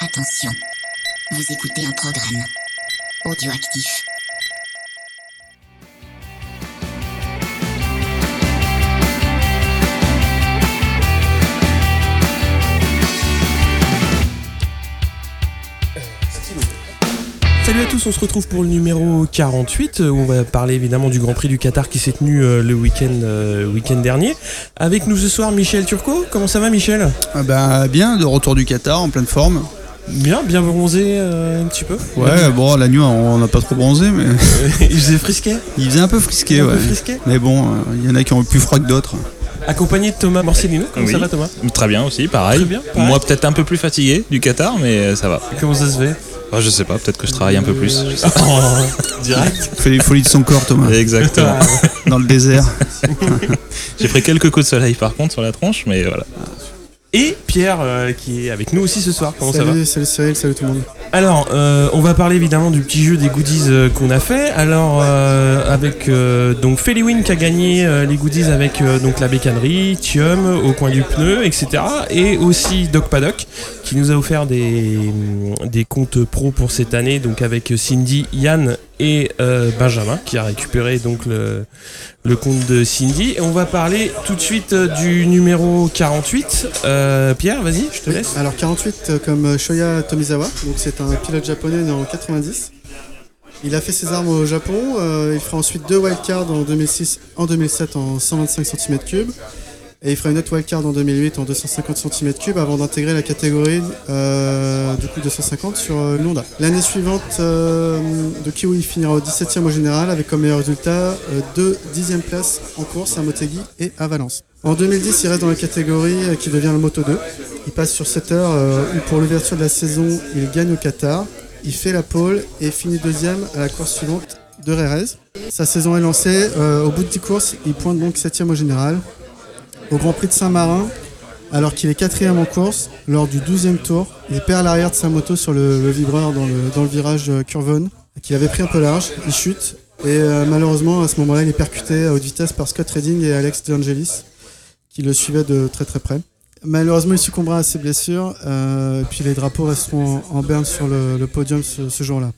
Attention, vous écoutez un programme audioactif. Salut à tous, on se retrouve pour le numéro 48 euh, où on va parler évidemment du Grand Prix du Qatar qui s'est tenu euh, le week-end euh, week-end dernier. Avec nous ce soir Michel Turcot. Comment ça va Michel? Ah bah bien, de retour du Qatar en pleine forme. Bien, bien bronzé euh, un petit peu. Ouais, bon, la nuit on n'a pas trop bronzé, mais Il faisait frisquet. il faisait un peu frisqué, Un peu ouais. frisqué. Mais bon, euh, il y en a qui ont eu plus froid que d'autres. Accompagné de Thomas Morcellino. Comment Oui. ça va Thomas? Très bien aussi, pareil. Très bien, pareil. Moi peut-être un peu plus fatigué du Qatar, mais euh, ça va. Comment ça se fait? Ah, je sais pas, peut-être que je travaille un peu plus. je sais pas. Direct. Il fait les folies de son corps, Thomas, Exactement. dans le désert. J'ai pris quelques coups de soleil par contre sur la tronche, mais voilà. Et Pierre euh, qui est avec nous aussi ce soir. Comment ça va salut, salut Cyril, salut tout le monde. Alors, euh, on va parler évidemment du petit jeu des goodies euh, qu'on a fait. Alors, avec donc Feliwin qui a gagné les goodies avec donc la bécannerie, Thium au coin du pneu, etc. Et aussi Doc Paddock qui nous a offert des, des comptes pro pour cette année, donc avec Cindy, Yann et euh, Benjamin qui a récupéré donc le, le compte de Cindy. Et on va parler tout de suite euh, du numéro 48. Euh, Pierre, vas-y, je te laisse. Alors 48 euh, comme Shoya Tomizawa, donc c'est un pilote japonais né en 90. Il a fait ses armes au Japon, euh, il fera ensuite deux wildcards en 2006, en 2007 en 125 cm3 et il fera une autre wildcard en 2008 en 250 cm3 avant d'intégrer la catégorie euh, du coup 250 sur euh, l'Honda. L'année suivante, euh, de Kiwi finira au 17e au général avec comme meilleur résultat euh, deux 10e places en course à Motegi et à Valence. En 2010, il reste dans la catégorie euh, qui devient le Moto 2. Il passe sur 7 heures où pour l'ouverture de la saison, il gagne au Qatar. Il fait la pole et finit deuxième à la course suivante de Rérez. Sa saison est lancée. au bout de 10 courses, il pointe donc 7 au général. Au Grand Prix de Saint-Marin, alors qu'il est quatrième en course, lors du 12e tour, il perd l'arrière de sa moto sur le, le vibreur dans le, dans le virage euh, Curvone, qu'il avait pris un peu large. Il chute. Et euh, malheureusement, à ce moment-là, il est percuté à haute vitesse par Scott Redding et Alex De Angelis, qui le suivaient de très très près. Malheureusement, il succombera à ses blessures, euh, et puis les drapeaux resteront en, en berne sur le, le podium ce, ce jour-là.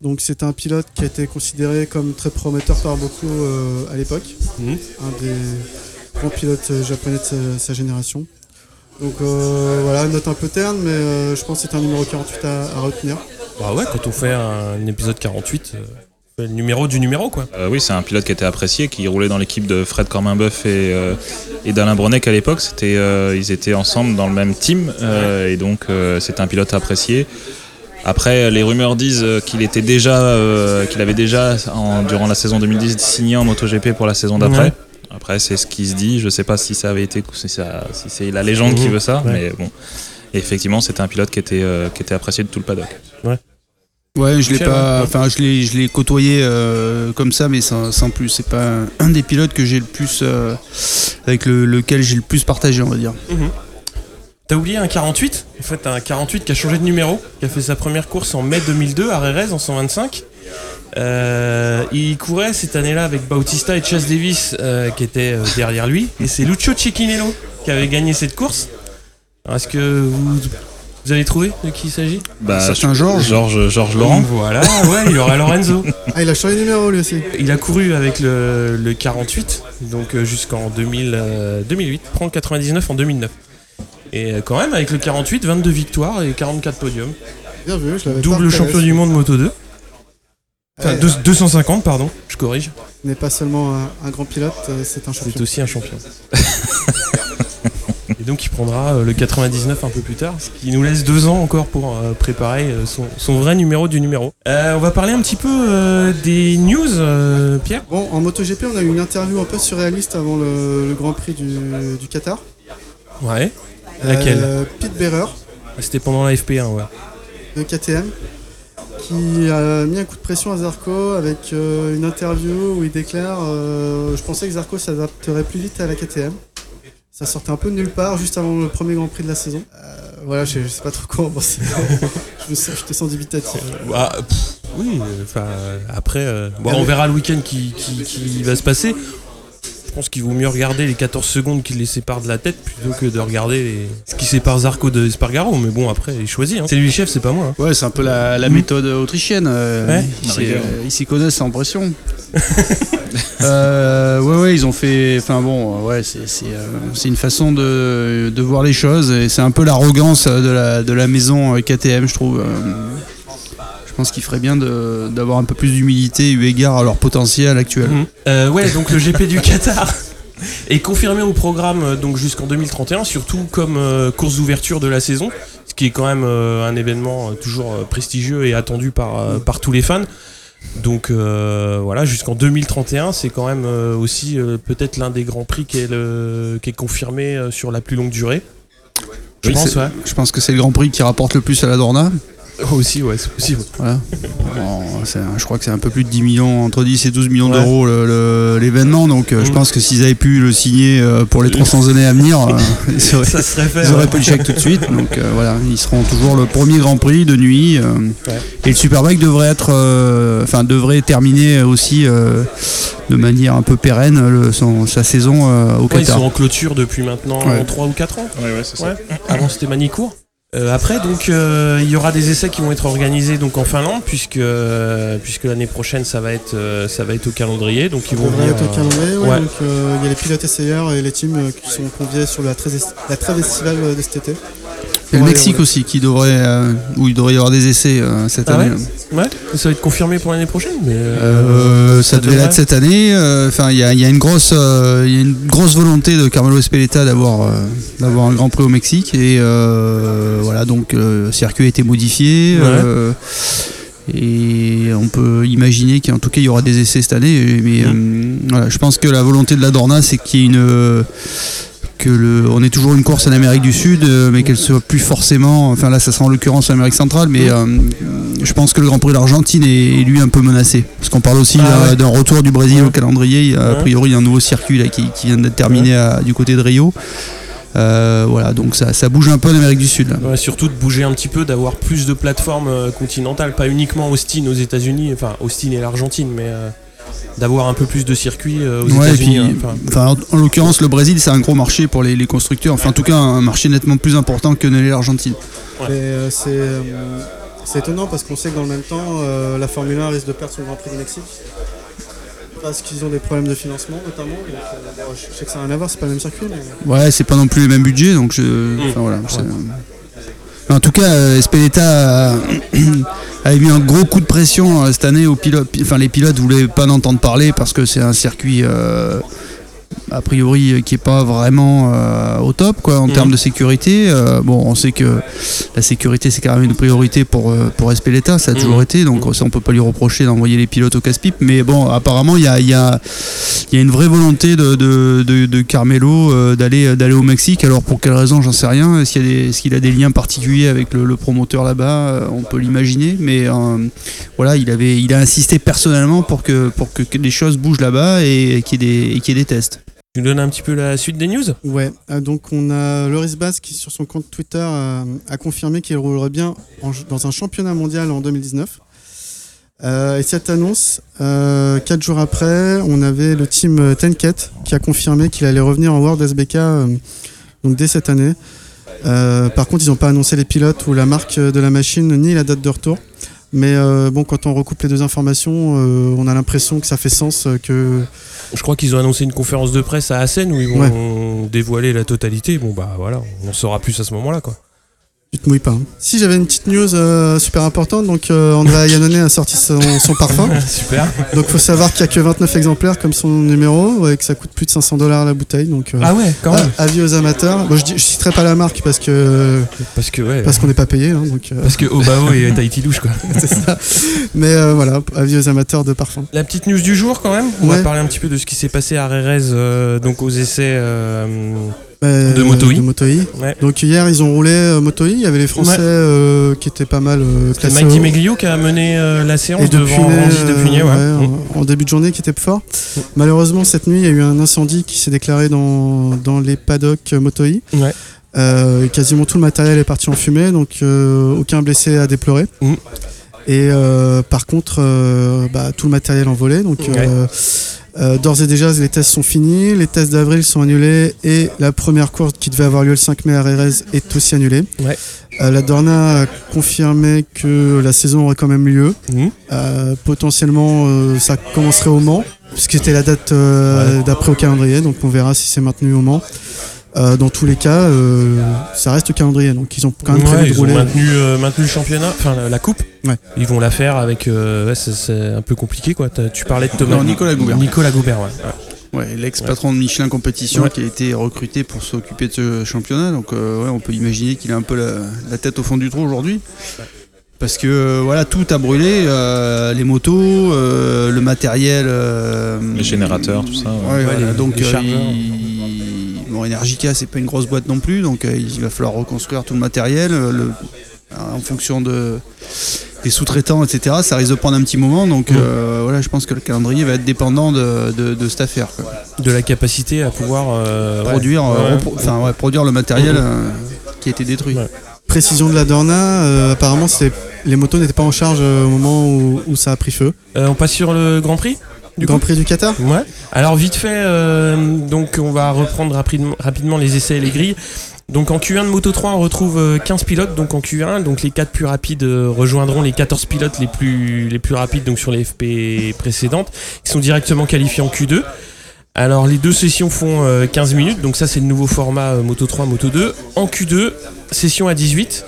Donc c'est un pilote qui a été considéré comme très prometteur par beaucoup euh, à l'époque, Mhm. un des grands pilotes euh, japonais de sa, sa génération. Donc euh, voilà, note un peu terne, mais euh, je pense que c'est un numéro 48 à, à retenir. Bah ouais, quand on fait un épisode 48, euh, on fait le numéro du numéro quoi. Euh, oui, c'est un pilote qui était apprécié, qui roulait dans l'équipe de Fred Corminboeuf et, euh, et d'Alain Brunet à l'époque. C'était, euh, ils étaient ensemble dans le même team, euh, et donc euh, c'est un pilote apprécié. Après, les rumeurs disent qu'il était déjà, euh, qu'il avait déjà en- durant la saison 2010 signé en MotoGP pour la saison d'après. Ouais. Après, c'est ce qui se dit. Je sais pas si ça avait été, si, c'est la légende qui Mhm. veut ça, Ouais. mais bon. Et effectivement, c'était un pilote qui était, euh, qui était apprécié de tout le paddock. Ouais, je l'ai pas, ouais. enfin je l'ai, je l'ai côtoyé euh, comme ça, mais sans, sans plus. C'est pas un, un des pilotes que j'ai le plus, euh, avec le- lequel j'ai le plus partagé, on va dire. T'as oublié un 48 En fait, un 48 qui a changé de numéro, qui a fait sa première course en mai 2002 à Rérez en 125. Euh, il courait cette année-là avec Bautista et Chas Davis euh, qui étaient euh, derrière lui. Et c'est Lucio Cecchinello qui avait gagné cette course. Alors, Est-ce que vous, vous avez trouvé de qui il s'agit? Bah, Certain Georges. Georges, Georges Laurent. Voilà, ouais, il y aura Lorenzo. Ah, il a changé de numéro lui aussi. Il a couru avec le, le 48, donc jusqu'en 2000, euh, 2008, prend le 99 en 2009. Et quand même, avec le 48, 22 victoires et 44 podiums. Bien vu, je l'avais pas Double champion du monde Moto 2. Enfin, Ouais. deux- 250, pardon, je corrige. n'est pas seulement un, un grand pilote, euh, c'est un C'est champion. aussi un champion. et donc il prendra euh, le 99 un peu plus tard, ce qui nous laisse deux ans encore pour euh, préparer son, son vrai numéro du numéro. Euh, on va parler un petit peu euh, des news, euh, Pierre. Bon, en MotoGP, on a eu une interview un peu surréaliste avant le, le Grand Prix du, du Qatar. Ouais. Laquelle Euh, Pete Bearer C'était pendant la FP1, ouais. de KTM qui a mis un coup de pression à Zarco avec euh, une interview où il déclare euh, Je pensais que Zarco s'adapterait plus vite à la KTM. Ça sortait un peu de nulle part juste avant le premier Grand Prix de la saison. Euh, voilà, je, je sais pas trop quoi en penser. je, te sens dubitatif. Bah, pff, oui, enfin, après, euh, bon, on verra le week-end qui, qui, qui va se passer. Je pense qu'il vaut mieux regarder les 14 secondes qui les séparent de la tête plutôt que de regarder les- ce qui sépare Zarco de Espargaro. Mais bon, après, il choisit. hein. C'est lui le chef, c'est pas moi. hein. Ouais, c'est un peu la, la méthode autrichienne. euh, Ouais. ils, s'y- euh, connaissent sans pression. Euh, ouais, ouais, ils ont fait. Enfin bon, ouais, c'est euh, une façon de, de voir les choses et c'est un peu l'arrogance de la, de la maison KTM, je trouve. Je pense qu'il ferait bien d'avoir un peu plus d'humilité eu égard à leur potentiel actuel. Mhm. Euh, ouais, donc le GP du Qatar est confirmé au programme euh, donc jusqu'en 2031, surtout comme euh, course d'ouverture de la saison, ce qui est quand même euh, un événement toujours prestigieux et attendu par, par tous les fans. Donc euh, voilà, jusqu'en 2031, c'est quand même euh, aussi euh, peut-être l'un des grands prix qui est, le- qui est confirmé sur la plus longue durée. Je Oui, pense, ouais. Je pense que c'est le Grand Prix qui rapporte le plus à la Dorna. Aussi, ouais, c'est possible. Voilà. Bon, c'est un- je crois que c'est un peu plus de 10 millions, entre 10 et 12 millions Ouais. d'euros le- le- l'événement. Donc euh, je pense que s'ils avaient pu le signer euh, pour les 300 années à venir, euh, ils auraient, Ça serait fait. ils auraient ouais. le chèque tout de suite. Donc euh, voilà, ils seront toujours le premier Grand Prix de nuit. euh, Ouais. Et le Superbike devrait être, euh, enfin devrait terminer aussi euh, de manière un peu pérenne le- son- sa saison euh, au Ouais, ils Qatar. sont en clôture depuis maintenant Ouais. 3 ou 4 ans. Ouais, ouais, c'est ça. Ouais. Avant c'était Manicourt. Euh, après donc euh, il y aura des essais qui vont être organisés donc en Finlande puisque euh, puisque l'année prochaine ça va être euh, ça va être au calendrier donc ils On vont devrait venir, être au calendrier, ouais, ouais. donc il y a les pilotes essayeurs et les teams qui sont conviés sur la trêve, la estivale de cet été. Et le Mexique aussi, qui devrait, euh, où il devrait y avoir des essais euh, cette Ah année. ouais Ouais, ça va être confirmé pour l'année prochaine mais euh, ça, ça devait l'être cette année. Enfin, il y a, il y a une grosse, il y a une grosse volonté de Carmelo Espeleta d'avoir, d'avoir un Grand Prix au Mexique et voilà. Donc, le circuit a été modifié. Ouais. et on peut imaginer qu'en tout cas il y aura des essais cette année. Mais euh, voilà, je pense que la volonté de la Dorna, c'est qu'il y ait une que le, on est toujours une course en Amérique du Sud, euh, mais qu'elle soit plus forcément. Enfin là, ça sera en l'occurrence en Amérique centrale, mais euh, je pense que le Grand Prix d'Argentine est, est, lui un peu menacé, parce qu'on parle aussi Ah euh, ouais. d'un retour du Brésil au calendrier. Il y a, A priori, un nouveau circuit là, qui, qui vient d'être terminé à- du côté de Rio. Euh, voilà, donc ça, ça bouge un peu en Amérique du Sud. Ouais, surtout de bouger un petit peu d'avoir plus de plateformes continentales pas uniquement Austin aux États-Unis enfin Austin et l'Argentine mais euh, d'avoir un peu plus de circuits euh, aux Ouais, États-Unis puis, hein, enfin, en, en l'occurrence, le Brésil, c'est un gros marché pour les, les constructeurs. Enfin, en tout cas, un marché nettement plus important que ne l'est l'Argentine. Euh, c'est, euh, c'est étonnant parce qu'on sait que dans le même temps, euh, la Formule 1 risque de perdre son Grand Prix du Mexique. Parce qu'ils ont des problèmes de financement notamment. Donc, euh, je sais que ça n'a rien à voir, c'est pas le même circuit. Mais... Ouais, c'est pas non plus les mêmes budgets, donc je. Enfin voilà. En tout cas, euh, Espeleta a, a mis un gros coup de pression euh, cette année aux pilotes. Enfin, les pilotes voulaient pas en entendre parler parce que c'est un circuit euh, a priori euh, qui est pas vraiment euh, au top quoi en Mhm. termes de sécurité. Euh, bon, on sait que la sécurité c'est quand même une priorité pour euh, pour Espeleta, ça a toujours Mhm. été, donc ça on peut pas lui reprocher d'envoyer les pilotes au casse-pipe. Mais bon, apparemment il y a, il y a il y a une vraie volonté de, de, de- de Carmelo d'aller d'aller au Mexique. Alors pour quelle raison, j'en sais rien. Est-ce qu'il a des- a des liens particuliers avec le, le promoteur là-bas? On peut l'imaginer, mais voilà, il avait il a insisté personnellement pour que pour que, les choses bougent là-bas et, qu'il y ait des et qu'il y ait des tests. Tu nous donnes un petit peu la suite des news? Ouais, euh, donc on a Loris Bass qui sur son compte Twitter euh, a confirmé qu'il roulerait bien en- dans un championnat mondial en 2019. Euh, et cette annonce, euh, quatre jours après, on avait le team Tenket qui a confirmé qu'il allait revenir en World SBK donc dès cette année. Par contre, ils n'ont pas annoncé les pilotes ou la marque de la machine ni la date de retour. Mais euh, bon, quand on recoupe les deux informations, euh, on a l'impression que ça fait sens euh, que Je crois qu'ils ont annoncé une conférence de presse à Assen où ils vont dévoiler la totalité. Bon bah voilà, on en saura plus à ce moment-là quoi. Tu te mouilles pas. hein. Si j'avais une petite news euh, super importante, donc euh, Andrea Iannone a sorti son, son parfum. Super. Donc faut savoir qu'il n'y a que 29 exemplaires comme son numéro et que ça coûte plus de 500 dollars la bouteille. Donc euh, Ah ouais, quand même. a- avis aux amateurs. Bon, je, dis, je citerai pas la marque parce que Parce que ouais. parce qu'on n'est pas payé. hein, donc euh, Parce que Obao et Tahiti Louche quoi. c'est ça. Mais euh, voilà, avis aux amateurs de parfum. La petite news du jour quand même. On va parler un petit peu de ce qui s'est passé à Rérez euh, donc aux essais. Euh, De Moto I. De Moto I. ouais. Donc hier ils ont roulé euh, Moto I. Il y avait les Français Ouais. euh, qui étaient pas mal euh, C'est classés. Mike au- Di Meglio qui a mené euh, la séance Et devant Randy euh, ouais. ouais, Mm. en, en début de journée qui était fort. Malheureusement, cette nuit, il y a eu un incendie qui s'est déclaré dans, dans les paddocks Motoi. Ouais. Euh, quasiment tout le matériel est parti en fumée, donc euh, aucun blessé à déplorer. Mm. Et euh, par contre, euh, bah, tout le matériel envolé. Donc. Euh, D'ores et déjà, les tests sont finis, les tests d'avril sont annulés et la première course qui devait avoir lieu le 5 mai à Rérez est aussi annulée. Ouais. Euh, la Dorna a confirmé que la saison aurait quand même lieu. Mhm. Euh, potentiellement, ça commencerait au Mans, puisque c'était la date d'après au calendrier, donc on verra si c'est maintenu au Mans. Euh, dans tous les cas, euh, ça reste calendrier, donc ils ont quand même Ouais, ils ont maintenu, euh, maintenu le championnat, enfin la, la coupe. Ouais. Ils vont la faire avec. euh, ouais, c'est- un peu compliqué quoi. Tu parlais de Thomas. Non, Nicolas Goubert. Nicolas Goubert, ouais. ouais. Ouais, l'ex-patron de Michelin Compétition Ouais. qui a été recruté pour s'occuper de ce championnat. Donc euh, ouais, on peut imaginer qu'il a un peu la, la tête au fond du trou aujourd'hui. Parce que voilà, tout a brûlé, euh, les motos, euh, le matériel, euh, Les générateurs, tout ça. ouais. Ouais, voilà, les- donc les euh, chargeurs. il- bon, Energica c'est pas une grosse boîte non plus, donc euh, il va falloir reconstruire tout le matériel euh, le- en fonction de des sous-traitants, etc. Ça risque de prendre un petit moment, donc euh, voilà, je pense que le calendrier va être dépendant de, de- de cette affaire. quoi. De la capacité à pouvoir euh, ouais. Produire, euh, Ouais. ouais, produire le matériel euh, qui a été détruit. Ouais. Précision de la Dorna, euh, apparemment c'est- les motos n'étaient pas en charge euh, au moment où, où ça a pris feu. Euh, on passe sur le Grand Prix? Du Grand Prix du Qatar Ouais. Alors vite fait, euh, donc on va reprendre rapidement, les essais et les grilles. Donc en Q1 de Moto 3, on retrouve euh, 15 pilotes donc en Q1. Donc les 4 plus rapides euh, rejoindront les 14 pilotes les plus, les plus rapides donc sur les FP précédentes, qui sont directement qualifiés en Q2. Alors les deux sessions font euh, 15 minutes, donc ça c'est le nouveau format euh, Moto 3, Moto 2. En Q2, session à 18.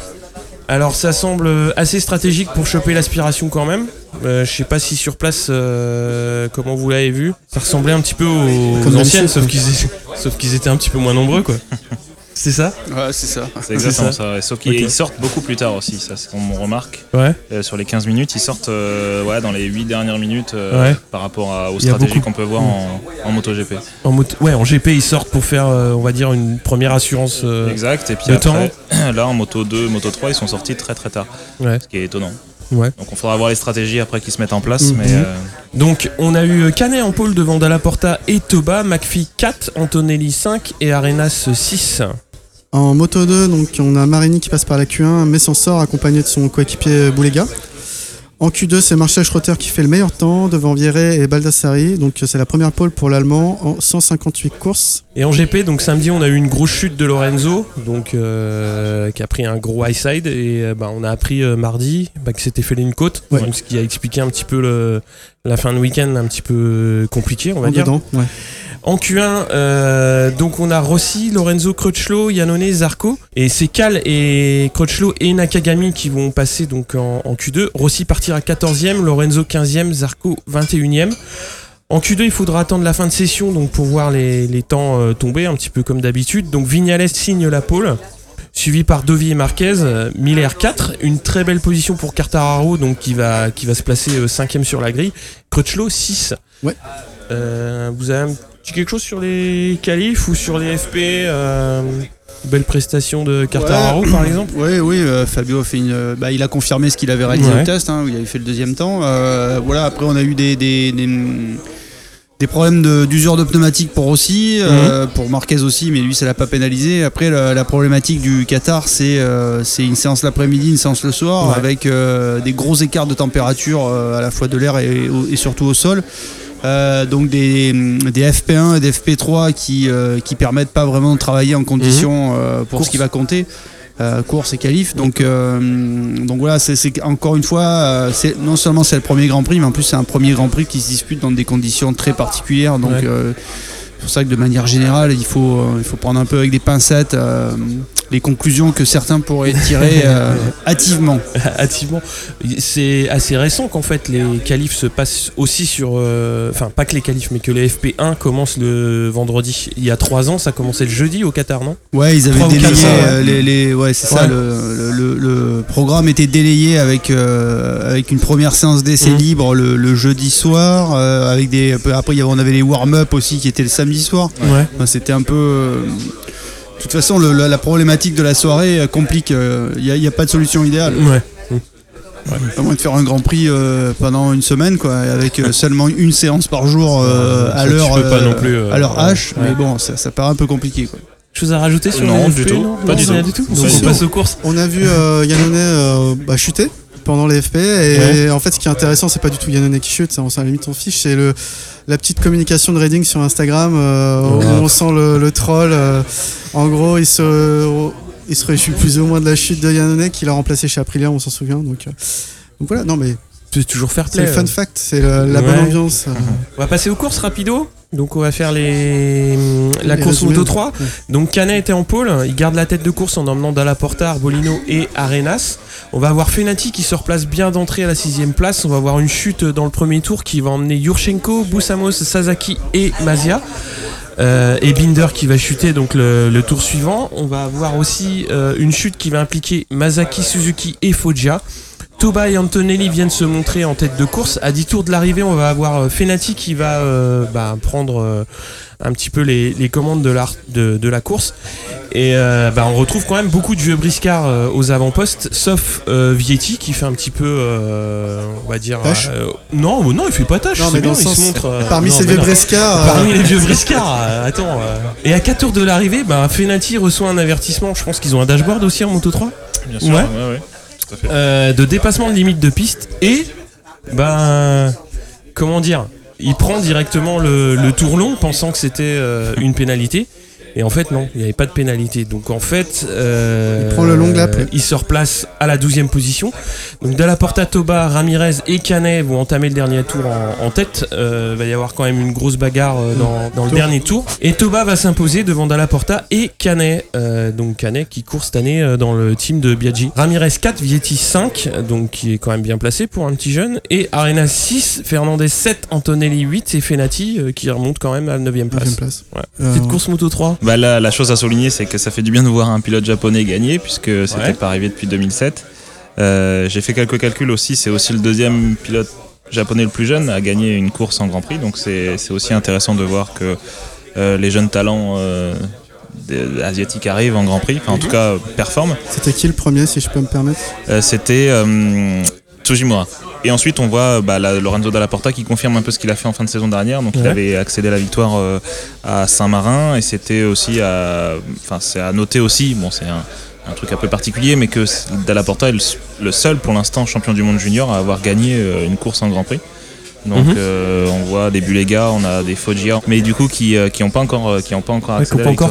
Alors ça semble euh, assez stratégique pour choper l'aspiration quand même. Euh, je sais pas si sur place, euh, comment vous l'avez vu, ça ressemblait un petit peu aux, Comme anciennes, qu'ils sauf qu'ils étaient un petit peu moins nombreux quoi. C'est ça Ouais, c'est ça. C'est exactement ça. ça. ouais. Sauf qu'ils sortent beaucoup plus tard aussi, ça c'est on remarque. Ouais. Euh, sur les 15 minutes, ils sortent euh, ouais, dans les 8 dernières minutes euh, Ouais. par rapport à- aux stratégies beaucoup- qu'on peut voir en, en MotoGP. En moto, ouais, en GP ils sortent pour faire, euh, on va dire, une première assurance. euh, Exact. Et puis le après, là en Moto 2, Moto 3, ils sont sortis très très tard. Ouais. Ce qui est étonnant. Ouais. Donc on faudra voir les stratégies après qui se mettent en place. Mhm. Mais euh, Donc on a eu Canet en pôle devant Dalla Porta et Toba, McPhee 4, Antonelli 5 et Arenas 6. En Moto 2, donc on a Marini qui passe par la Q1 mais s'en sort accompagné de son coéquipier Boulega. En Q2, c'est Marcel Schroeter qui fait le meilleur temps devant Vieret et Baldassari. Donc c'est la première pole pour l'Allemand en 158 courses. Et en GP, donc samedi, on a eu une grosse chute de Lorenzo, donc euh, qui a pris un gros high side, et euh, bah, on a appris euh, mardi bah, que s'était fait une côte, Ouais. donc ce qui a expliqué un petit peu le- la fin de week-end un petit peu compliquée, on va En dire. dedans, ouais. En Q1, euh, donc on a Rossi, Lorenzo, Crutchlow, Yannone, Zarco, et c'est Cal et Crutchlow et Nakagami qui vont passer donc en, en Q2. Rossi partira 14e, Lorenzo 15e, Zarco 21e. En Q2, il faudra attendre la fin de session donc pour voir les, les temps euh, tomber, un petit peu comme d'habitude. Donc Vignales signe la pole, suivi par Dovi et Marquez, euh, Miller 4, une très belle position pour Cartararo, donc qui va, qui va se placer 5e sur la grille. Crutchlow 6. Ouais. Euh, vous avez un quelque chose sur les qualifs ou sur les FP euh, Belle prestation de Cartararo par exemple? Oui, oui, euh, Fabio a fait une, euh, bah, il a confirmé ce qu'il avait réalisé Ouais. au test, hein, où il avait fait le deuxième temps. Euh, voilà, après on a eu des, des, des, des problèmes d'usure de, pour aussi, euh, pour Marquez aussi, mais lui ça l'a pas pénalisé. Après la, la problématique du Qatar, c'est une séance l'après-midi, une séance le soir, Ouais. avec des gros écarts de température à la fois de l'air et surtout au sol. Euh, donc des, des FP1 et des FP3 qui, euh, qui permettent pas vraiment de travailler en conditions euh, pour Course. ce qui va compter. Euh, course et qualif. Donc, euh, donc voilà, c'est encore une fois, euh, c'est non seulement c'est le premier Grand Prix, mais en plus c'est un premier Grand Prix qui se dispute dans des conditions très particulières. Donc Ouais. C'est pour ça que de manière générale, il faut, euh, il faut prendre un peu avec des pincettes euh, les conclusions que certains pourraient tirer euh, hâtivement. Hâtivement. C'est assez récent qu'en fait les qualifs se passent aussi sur. euh, Enfin, pas que les qualifs, mais que les FP1 commencent le vendredi. Il y a trois ans, ça commençait le jeudi au Qatar, non? Ouais, ils avaient délayé euh, les, les- ouais, c'est ça. Ouais. Le, le- le- le programme était délayé avec avec une première séance d'essai Mhm. libre le, le jeudi soir, avec des après on avait les warm-up aussi qui étaient le samedi soir. Ouais. Enfin, C'était un peu. euh, de toute façon, le- la, la problématique de la soirée euh, complique. Il n'y a, y a pas de solution idéale. Ouais. À moins de faire un Grand Prix euh, pendant une semaine, quoi, avec euh, seulement une séance par jour euh, à l'heure euh, euh, à l'heure ouais. H. Mais Ouais. bon, ça, ça paraît un peu compliqué. Quoi. Chose à rajouter sur Non, du FP, tout. non Pas du rien tout. du tout. Pas on tout. passe aux courses. On a vu euh, Yannone euh, bah, chuter pendant les FP et Ouais. en fait ce qui est intéressant c'est pas du tout Yannone qui chute, ça, on s'en limite on fiche, c'est le la petite communication de Redding sur Instagram, euh, on sent le, le troll. euh, en gros, il se, il se réjouit plus ou moins de la chute de Yannone qui l'a remplacé chez Aprilia, on s'en souvient. Donc, euh, donc voilà, non mais C'est toujours fair c'est play. le fun euh. fact, c'est la, la bonne ambiance. On va passer aux courses rapido. Donc on va faire les la Les course Moto ouais. 3. Donc Canet était en pôle, il garde la tête de course en emmenant Dalla Porta, Arbolino et Arenas. On va avoir Fenati qui se replace bien d'entrée à la sixième place. On va avoir une chute dans le premier tour qui va emmener Yurchenko, Boussamos, Sasaki et Mazia. Euh, et Binder qui va chuter donc le, le tour suivant. On va avoir aussi euh, une chute qui va impliquer Masaki, Suzuki et Foggia. Toba et Antonelli viennent se montrer en tête de course. À 10 tours de l'arrivée, on va avoir euh, Fenati qui va euh, bah, prendre euh, un petit peu les, les commandes de la, de, de la course. Et euh, bah, on retrouve quand même beaucoup de vieux briscards euh, aux avant-postes, sauf euh, Vietti qui fait un petit peu, euh, on va dire. Tâche euh, non, non, il fait pas tâche. Non, c'est mais bien, il se montre. euh, Parmi non, ces vieux briscards, euh, Parmi les vieux briscards, euh, attends. euh. Et à 4 tours de l'arrivée, bah, Fenati reçoit un avertissement. Je pense qu'ils ont un dashboard aussi en Moto 3 Bien sûr, Ouais. Euh, de dépassement de limite de piste et ben comment dire il prend directement le, tour long pensant que c'était euh, une pénalité et en fait non il n'y avait pas de pénalité. Donc en fait euh, Il prend le long lap. il se replace à la 12e position. Donc Porta Toba Ramirez et Canet vont entamer le dernier tour en, en tête. Euh, va y avoir quand même une grosse bagarre euh, dans, dans le Tour. dernier tour. Et Toba va s'imposer devant Dalla Porta et Canet. Euh, donc Canet qui court cette année euh, dans le team de Biaggi. Ramirez 4 Vietti 5 donc qui est quand même bien placé pour un petit jeune. Et Arena 6 Fernandez 7 Antonelli 8 et Fenati euh, qui remonte quand même à la 9 place, neuvième place. Ouais. Euh, petite course moto 3 Bah là, la chose à souligner, c'est que ça fait du bien de voir un pilote japonais gagner, puisque c'était Ouais. pas arrivé depuis 2007. Euh, J'ai fait quelques calculs aussi, c'est aussi le deuxième pilote japonais le plus jeune à gagner une course en Grand Prix, donc c'est c'est aussi intéressant de voir que euh, les jeunes talents euh, asiatiques arrivent en Grand Prix, enfin en tout cas performent. C'était qui le premier, si je peux me permettre? Euh, C'était euh, Tsujimura. Et ensuite, on voit bah, la- Lorenzo Dalla Porta qui confirme un peu ce qu'il a fait en fin de saison dernière. Donc, il avait accédé à la victoire euh, à Saint-Marin. Et c'était aussi à. Enfin, c'est à noter aussi. Bon, c'est un, un truc un peu particulier, mais que Dalla Porta est le, seul pour l'instant champion du monde junior à avoir gagné euh, une course en Grand Prix. Donc Mhm. euh, on voit des Bulega, on a des Foggia, mais du coup qui euh, qui ont pas encore qui ont pas encore Ouais, à peut la encore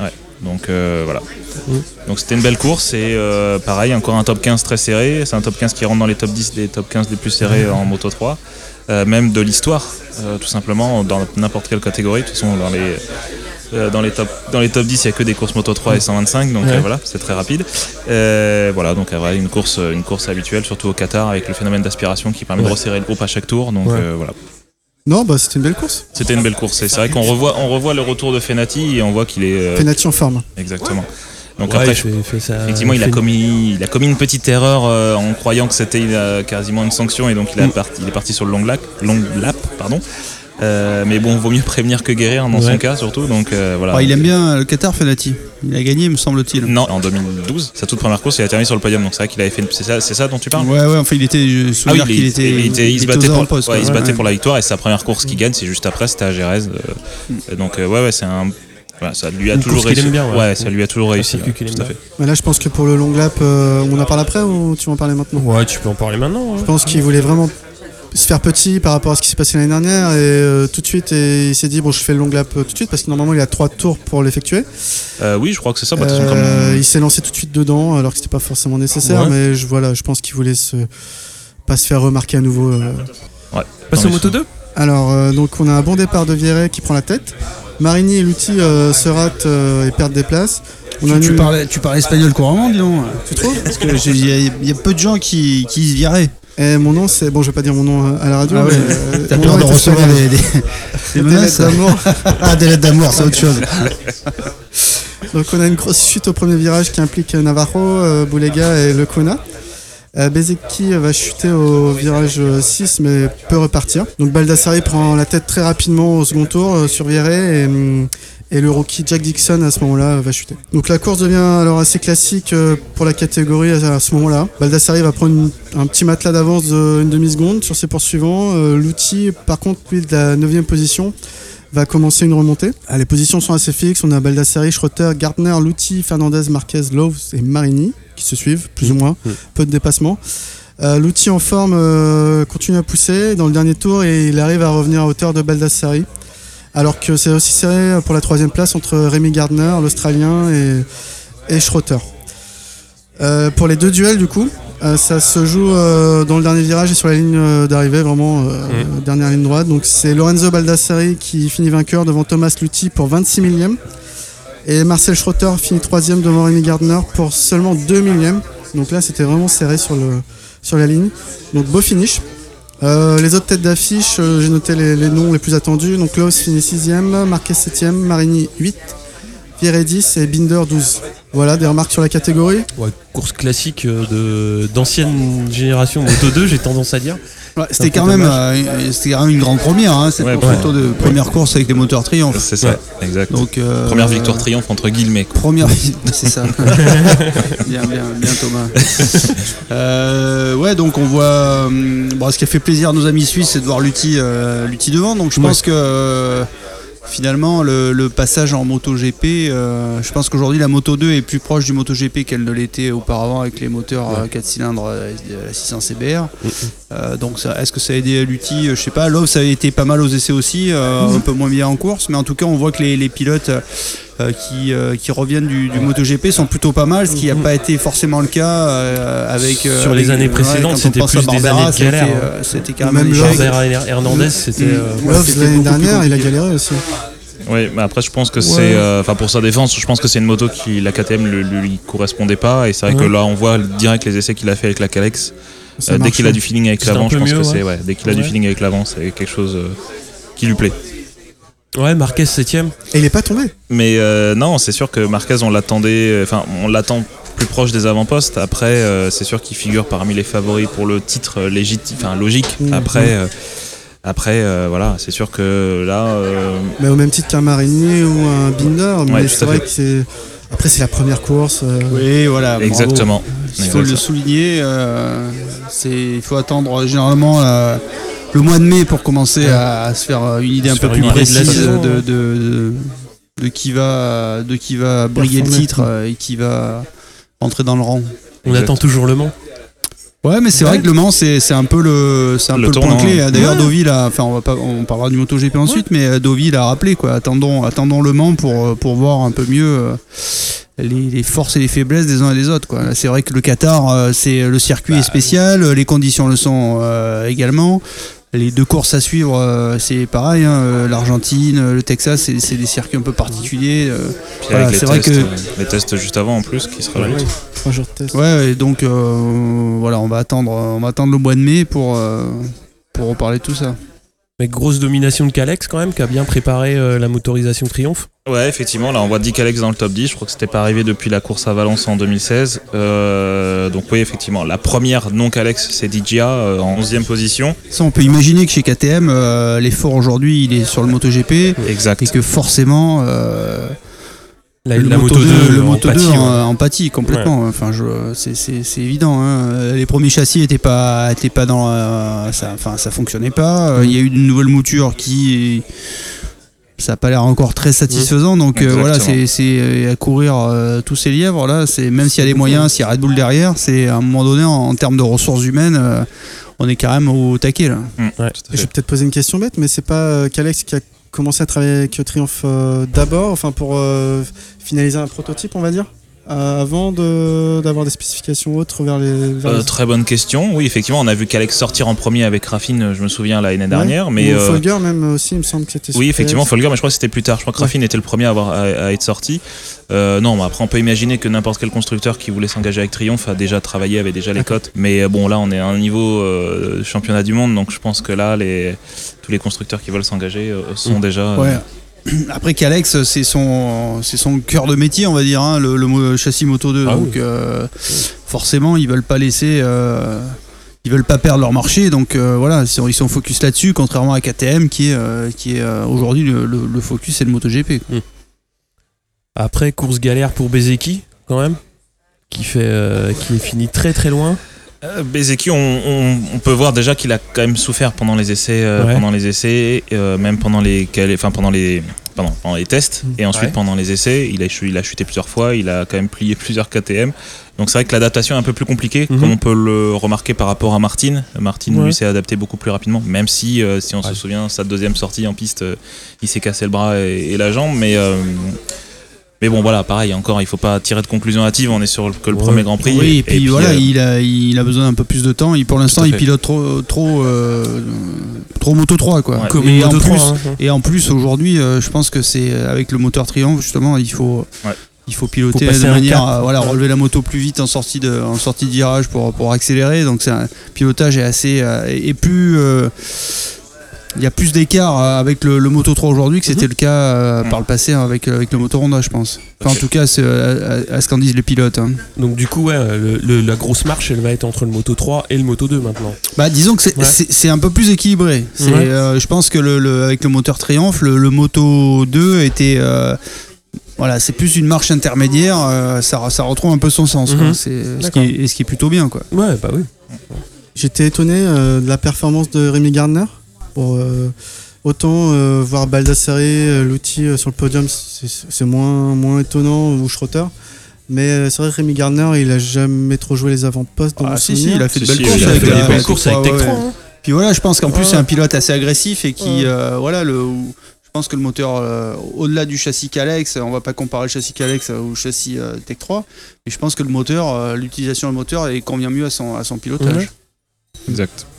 ouais. Donc euh, voilà. Mm. Donc c'était une belle course et euh, pareil, encore un top 15 très serré. C'est un top 15 qui rentre dans les top 10 des top 15 les plus serrés en Moto 3. Euh, même de l'histoire, tout simplement, dans n'importe quelle catégorie. De toute façon, dans les, euh, dans les, top, dans les top 10, il n'y a que des courses Moto 3 et 125, donc Ouais. euh, voilà, c'est très rapide. Euh, voilà, donc une, course, une course habituelle, surtout au Qatar, avec le phénomène d'aspiration qui permet Ouais. de resserrer le groupe à chaque tour. Donc Ouais. voilà, Non, bah c'était une belle course. c'était une belle course. Et c'est vrai qu'on revoit, on revoit le retour de Fenati et on voit qu'il est. euh, Fenati en forme. exactement. Donc Ouais, après, ça- Effectivement, il a commis, il a commis une petite erreur euh, en croyant que c'était euh, quasiment une sanction et donc il, a Mm. parti- il est parti sur le long lap, long lap pardon. Euh, mais bon, vaut mieux prévenir que guérir dans Ouais. son cas surtout. Donc euh, voilà. Oh, il aime bien le Qatar, Fenati. Il a gagné, me semble-t-il. Non, en 2012, sa toute première course, il a terminé sur le podium. Donc c'est vrai qu'il avait fait. une- C'est ça, c'est ça dont tu parles? Ouais, ouais, enfin, il était. Je Ah oui, il, était. il était- il se battait, pour, avant-postes, ouais, il se quoi. battait Ouais. pour la victoire et sa première course qu'il gagne, c'est juste après, c'était à Gérèse. euh, donc euh, ouais, ouais, c'est un. voilà, ça lui a Une toujours réussi. bien, ouais. ça lui a toujours réussi. ouais, tout à fait. Mais là, je pense que pour le long lap, euh, on en parle après ou tu vas en parler maintenant? Ouais, tu peux en parler maintenant. Je pense qu'il voulait vraiment se faire petit par rapport à ce qui s'est passé l'année dernière et euh, tout de suite et il s'est dit bon je fais le long lap euh, tout de suite parce que normalement il a trois tours pour l'effectuer. Euh, oui, je crois que c'est ça. Bah, de toute façon, Euh, comme- Il s'est lancé tout de suite dedans alors que c'était pas forcément nécessaire Ouais. mais je voilà je pense qu'il voulait se pas se faire remarquer à nouveau. euh. Ouais. Passe Non, au Moto c'est- 2 Alors euh, donc on a un bon départ de Vieret qui prend la tête. Marini et Lutti euh, se ratent euh, et perdent des places. On a Tu, tu une- parles, tu parles espagnol couramment, dis donc. Tu trouves? Parce que j'ai- il y, a- y a peu de gens qui, qui se viraient. Eh, mon nom c'est bon je vais pas dire mon nom à la radio Ah ouais. mais euh, T'as peur de recevoir des, des, des Des menaces lettres d'amour. Ah, des lettres d'amour, c'est autre chose. Donc on a une grosse chute au premier virage qui implique Navarro, euh, Boulega et Lecona. Euh, Bezecchi va chuter au virage euh, 6 mais peut repartir. Donc Baldassari prend la tête très rapidement au second tour sur et, hum, et le rookie Jack Dixon à ce moment-là va chuter. Donc la course devient alors assez classique euh, pour la catégorie à, ce moment-là. Baldassari va prendre une- un petit matelas d'avance d'une demi-seconde sur ses poursuivants. Euh, L'outil par contre lui de la 9 position va commencer une remontée. Ah, les positions sont assez fixes. On a Baldassari, Schroeter, Gardner, Lutti, Fernandez, Marquez, Loves et Marini qui se suivent, plus ou moins. Mm. Peu de dépassement. Euh, L'outil en forme euh, continue à pousser dans le dernier tour et il arrive à revenir à hauteur de Baldassari. Alors que c'est aussi serré pour la troisième place entre Rémi Gardner, l'Australien, et, et Schroeter. Euh, pour les deux duels, du coup, euh, ça se joue euh, dans le dernier virage et sur la ligne d'arrivée, vraiment euh, dernière ligne droite. Donc c'est Lorenzo Baldassari qui finit vainqueur devant Thomas Lutti pour 26 millième. Et Marcel Schroeter finit troisième devant Rémi Gardner pour seulement 2 millièmes. Donc là, c'était vraiment serré sur, le, sur la ligne. Donc beau finish. Euh, les autres têtes d'affiche, euh, j'ai noté les, les noms les plus attendus. Donc Klaus finit 6ème, Marquez 7ème, Marini 8, Pierre 10 et Binder 12. Voilà, des remarques sur la catégorie? Ouais, course classique euh, de d'ancienne génération Moto 2, j'ai tendance à dire. Ouais, c'était peu quand même, dommage. euh, c'était quand même une grande première, hein, cette Ouais, de première course avec les moteurs Triumph. C'est ça, exact. Donc euh, Première victoire triomphe entre guillemets. quoi. Première, c'est ça. bien, bien, bien Thomas. Euh, ouais, donc on voit. bon, ce qui a fait plaisir à nos amis suisses, c'est de voir Lutti, euh, Lutti devant. Donc je Ouais. pense que euh, finalement le, le passage en MotoGP, euh, je pense qu'aujourd'hui la Moto 2 est plus proche du MotoGP qu'elle ne l'était auparavant avec les moteurs euh, 4 cylindres euh, la 600 CBR. Euh, donc est-ce que ça a aidé Lutti Je sais pas. Love ça a été pas mal aux essais aussi, euh, un peu moins bien en course, mais en tout cas on voit que les, les pilotes euh, qui, euh, qui reviennent du, du MotoGP sont plutôt pas mal, ce qui n'a pas été forcément le cas euh, avec euh, Sur les avec- années précédentes, quand c'était plus des Barbera, années de c'était, hein. euh, C'était carrément Même. Barbera Hernandez, c'était. euh, Ouais, Love, c'était l'année dernière, il a galéré aussi. Oui, mais après je pense que c'est, euh, enfin pour sa défense, je pense que c'est une moto qui la KTM lui, lui correspondait pas et c'est vrai Ouais. que là on voit direct les essais qu'il a fait avec la Calex. Euh, dès qu'il a du feeling avec l'avant, je pense mieux, que c'est ouais. dès qu'il a du feeling avec l'avant, c'est quelque chose euh, qui lui plaît. Ouais, Marquez 7ème. Et il est pas tombé. Mais euh, non, c'est sûr que Marquez, on l'attendait, enfin, on l'attend plus proche des avant-postes. Après, euh, c'est sûr qu'il figure parmi les favoris pour le titre euh, légitime, enfin logique. Mhm. Après, euh, après, euh, voilà, c'est sûr que là, euh, Mais au même titre qu'un Marini ou un Binder. Ouais, mais c'est vrai fait. que c'est. Après, c'est la première course. euh, Oui, voilà. bravo. exactement. Il faut le souligner. euh, c'est, il faut attendre généralement euh, le mois de mai pour commencer à, à se faire euh, une idée un peu plus précise de, saison, de, ouais. de- de qui va, de qui va briller le titre euh, et qui va entrer dans le rang. On Exact. attend toujours le Mans. Ouais, mais c'est Ouais. vrai que Le Mans, c'est, c'est un peu le, c'est un Le peu le point clé. D'ailleurs, Ouais. Deauville a, enfin, on va pas, on parlera du MotoGP ensuite, mais euh, Deauville a rappelé quoi. Attendons, attendons Le Mans pour, pour voir un peu mieux. Les, les forces et les faiblesses des uns et des autres. quoi. C'est vrai que le Qatar, c'est le circuit est spécial, les conditions le sont euh, également. Les deux courses à suivre, euh, c'est pareil. hein, euh, L'Argentine, euh, le Texas, c'est des circuits un peu particuliers. euh. Voilà, c'est vrai tests, que- euh, les tests juste avant en plus qui se rajoutent. Trois jours de test. Ouais, et donc euh, voilà, on va attendre, on va attendre le mois de mai pour euh, pour reparler de tout ça. Mais grosse domination de Calex quand même, qui a bien préparé euh, la motorisation Triomphe. Ouais, effectivement, là on voit Dick Alex dans le top 10. Je crois que c'était pas arrivé depuis la course à Valence en 2016. Euh, donc, oui, effectivement, la première non Calex, c'est Digia euh, en 11e position. Ça, on peut imaginer que chez KTM, euh, l'effort aujourd'hui, il est sur le MotoGP Exact. et que forcément, euh, La, le la Moto 2, le en Moto 2 pâtit, ouais. en, en pâtit complètement. Enfin, je, c'est, évident. hein. Les premiers châssis étaient pas, étaient pas dans, euh, ça, enfin, ça fonctionnait pas. Euh, Il y a eu une nouvelle mouture qui, ça a pas l'air encore très satisfaisant. Donc euh, Exactement. voilà, c'est, euh, à courir euh, tous ces lièvres là. C'est même s'il y a les moyens, s'il y a Red Bull derrière, c'est à un moment donné en, en termes de ressources humaines, euh, on est quand même au taquet là. Mm, Ouais. tout à Je vais peut-être poser une question bête, mais c'est pas euh, Calex qui a commencé à travailler avec Triumph euh, d'abord, enfin pour euh, finaliser un prototype, on va dire, euh, avant de- d'avoir des spécifications autres vers les. vers Euh, les- très bonne question. Oui, effectivement, on a vu qu'Alex sortir en premier avec Raffine, je me souviens, l'année Ouais. dernière. Mais Ou euh, Folger même aussi, il me semble que c'était. Oui, effectivement. Folger, mais je crois que c'était plus tard. Je crois que Ouais. Raffine était le premier à, avoir, à, à être sorti. Euh, non, mais après, on peut imaginer que n'importe quel constructeur qui voulait s'engager avec Triomphe a déjà travaillé, avait déjà les cotes. Mais bon, là, on est à un niveau championnat du monde, donc je pense que là, les, tous les constructeurs qui veulent s'engager sont déjà. euh, Ouais. Après qu'Alex, c'est son, c'est son cœur de métier, on va dire, hein, le, châssis Moto 2. Ah donc euh, forcément, ils veulent pas laisser, euh, ils veulent pas perdre leur marché. Donc euh, voilà, ils sont, focus là-dessus, contrairement à KTM qui est, qui est aujourd'hui le, le- le focus, c'est le MotoGP. quoi. Après, course galère pour Bezeki, quand même, qui, fait, qui est fini très très loin. Euh, Bezeki, on, on- on peut voir déjà qu'il a quand même souffert pendant les essais, euh, Ouais. pendant les essais, euh, même pendant les, enfin pendant les, pardon, pendant les tests, et ensuite Ouais. pendant les essais, il a, il a chuté plusieurs fois, il a quand même plié plusieurs KTM. Donc c'est vrai que l'adaptation est un peu plus compliquée, Mhm. comme on peut le remarquer par rapport à Martin. Martin Ouais. lui s'est adapté beaucoup plus rapidement, même si, si on se souvient, sa deuxième sortie en piste, il s'est cassé le bras et, et la jambe, mais mais bon voilà, pareil, encore, il faut pas tirer de conclusion hâtive. On est sur que le Ouais. premier Grand Prix. Oui, et puis, voilà, euh, il, a, il a besoin d'un peu plus de temps. Il, pour l'instant, il pilote trop, trop, euh, trop Moto 3. Quoi. Ouais. Et, en plus, 3, hein. et en plus, aujourd'hui, euh, je pense que c'est avec le moteur Triumph, justement, il faut, Ouais. il faut piloter Faut de manière à voilà, relever la moto plus vite en sortie de, en sortie de virage pour, pour accélérer. Donc, c'est un pilotage est assez. euh, et plus. euh, il y a plus d'écart euh, avec le, le Moto 3 aujourd'hui que c'était le cas euh, Mhm. par le passé avec, avec le Moto Honda, je pense. Enfin, en tout cas, c'est euh, à, à ce qu'en disent les pilotes. hein. Donc du coup, ouais, le- le- la grosse marche, elle va être entre le Moto 3 et le Moto 2 maintenant. Bah, disons que c'est Ouais. un peu plus équilibré. Ouais. euh, je pense que le, le- avec le moteur Triumph, le, le Moto 2 était. euh, voilà, c'est plus une marche intermédiaire. euh, ça, ça retrouve un peu son sens. quoi. Mhm. C'est ce qui, est, et ce qui est plutôt bien. Quoi. Ouais, bah oui. J'étais étonné euh, de la performance de Rémi Gardner. Pour, euh, autant euh, voir Baldassare, euh, l'outil euh, sur le podium, c'est moins, moins étonnant, ou Schrotter. Mais euh, c'est vrai que Rémi Gardner, il a jamais trop joué les avant-postes dans Ah, mon si, il a fait de belles si, courses avec avec courses Tech avec 3, Tech ouais. 3. hein. Puis voilà, je pense qu'en plus, c'est un pilote assez agressif et qui. Ouais. euh, voilà, le, où- je pense que le moteur, euh, au-delà du châssis Calex, on va pas comparer le châssis Calex au châssis euh, Tech 3, mais je pense que le moteur, euh, l'utilisation du moteur, elle convient mieux à son, à son pilotage.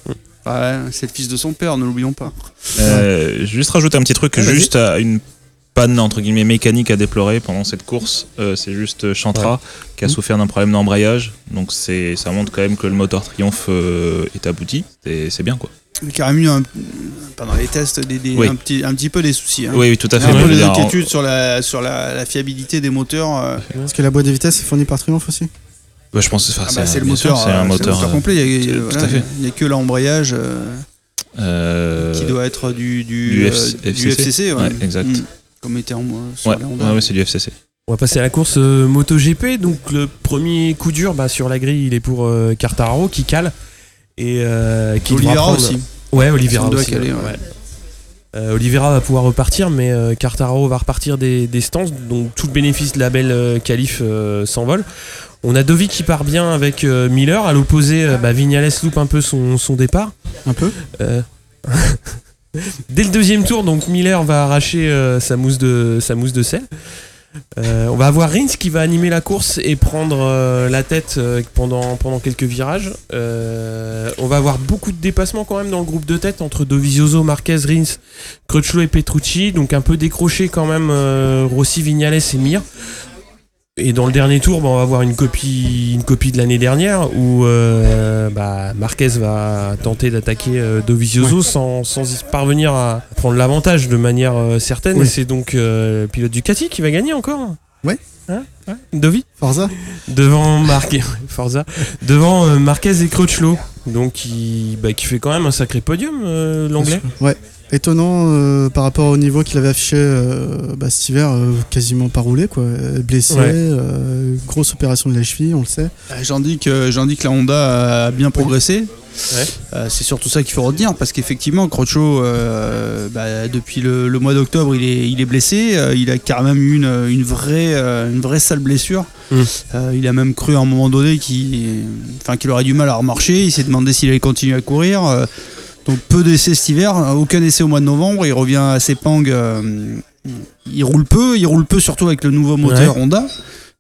Ouais. Ouais, c'est le fils de son père, ne l'oublions pas. Euh, juste rajouter un petit truc, Ouais, vas-y. juste à une panne entre guillemets mécanique à déplorer pendant cette course, euh, c'est juste Chantra qui a souffert d'un problème d'embrayage. Donc c'est ça montre quand même que le moteur Triumph euh, est abouti. Et c'est bien quoi. Il y a quand même eu un- pendant les tests des, des- Oui. un, petit, un petit peu des soucis. hein. Oui, oui, tout à Il y fait. a un mais peu des en- inquiétudes sur, la, sur la, la fiabilité des moteurs. euh. Parce que la boîte de vitesse est fournie par Triumph aussi. Bah, je pense enfin, Ah bah, c'est le moteur, c'est un euh, moteur. euh, complet. Il y a, tout voilà, à fait. il y a que l'embrayage euh, euh, qui doit être du, du, du euh, FCC. FCC. ouais. Ouais, exact. Mm. Comme était en, euh, sur Ouais, c'est du FCC. On va passer à la course euh, MotoGP. Donc le premier coup dur bah, sur la grille, il est pour euh, Quartararo qui cale et euh, qui Oliveira prendre- aussi. Ouais, Oliveira aussi. ouais. ouais. Euh, Oliveira va pouvoir repartir, mais euh, Quartararo va repartir des, des stances, donc tout le bénéfice de la belle euh, qualif euh, s'envole. On a Dovi qui part bien avec euh, Miller. À l'opposé, bah, Vignales loupe un peu son, son départ. Un peu. Dès le deuxième tour, donc Miller va arracher sa, mousse de, sa mousse de sel. Euh, on va avoir Rins qui va animer la course et prendre euh, la tête euh, pendant, pendant quelques virages. On va avoir beaucoup de dépassements quand même dans le groupe de tête entre Dovizioso, Marquez, Rins, Crutchlow et Petrucci. Donc un peu décroché quand même Rossi, Vignales et Mir. Et dans le dernier tour, bah, on va avoir une copie, une copie de l'année dernière où euh, bah, Marquez va tenter d'attaquer euh, Dovizioso sans, sans y parvenir à prendre l'avantage de manière euh, certaine. Et c'est donc euh, le pilote Ducati qui va gagner encore. Ouais. Hein Ouais. Dovi Forza devant Marquez, Forza, devant euh, Marquez et Crutchlow. Donc qui, bah, qui fait quand même un sacré podium euh, l'anglais. Ouais. Étonnant euh, par rapport au niveau qu'il avait affiché euh, bah, cet hiver, euh, quasiment pas roulé, quoi. Blessé, Ouais. euh, grosse opération de la cheville, on le sait. J'en dis que j'en dis que la Honda a bien progressé. Ouais. Euh, c'est surtout ça qu'il faut retenir parce qu'effectivement, Crocho, euh, bah, depuis le, le mois d'octobre, il est, il est blessé. Euh, il a quand même eu une, une vraie, euh, une vraie sale blessure. Mm. Euh, il a même cru à un moment donné qu'il, enfin, qu'il aurait du mal à remarcher. Il s'est demandé s'il allait continuer à courir. Euh, donc peu d'essais cet hiver, aucun essai au mois de novembre. Il revient à Sepang. euh, il roule peu, il roule peu surtout avec le nouveau moteur Honda.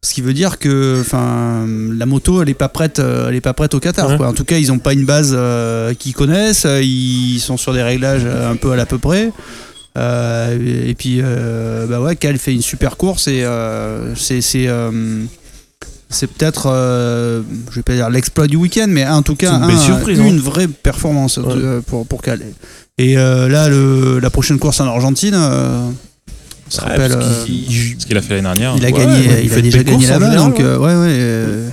Ce qui veut dire que enfin, la moto, elle est pas prête, euh, elle est pas prête au Qatar. Ouais. quoi. En tout cas, ils n'ont pas une base qu'ils connaissent. Ils sont sur des réglages un peu à l'à peu près. Euh, et puis, euh, bah ouais, Cal fait une super course et euh, c'est c'est euh, c'est peut-être, euh, je vais pas dire l'exploit du week-end, mais en tout cas C'est une belle un- surprise, une hein. vraie performance Ouais. euh, pour pour Cal. Et euh, là, le, la prochaine course en Argentine, euh, on se Ouais, rappelle. qu'il- Ce qu'il a fait l'année dernière. il a Ouais, gagné, ouais, il a déjà gagné là-bas, donc euh, ouais, ouais. euh,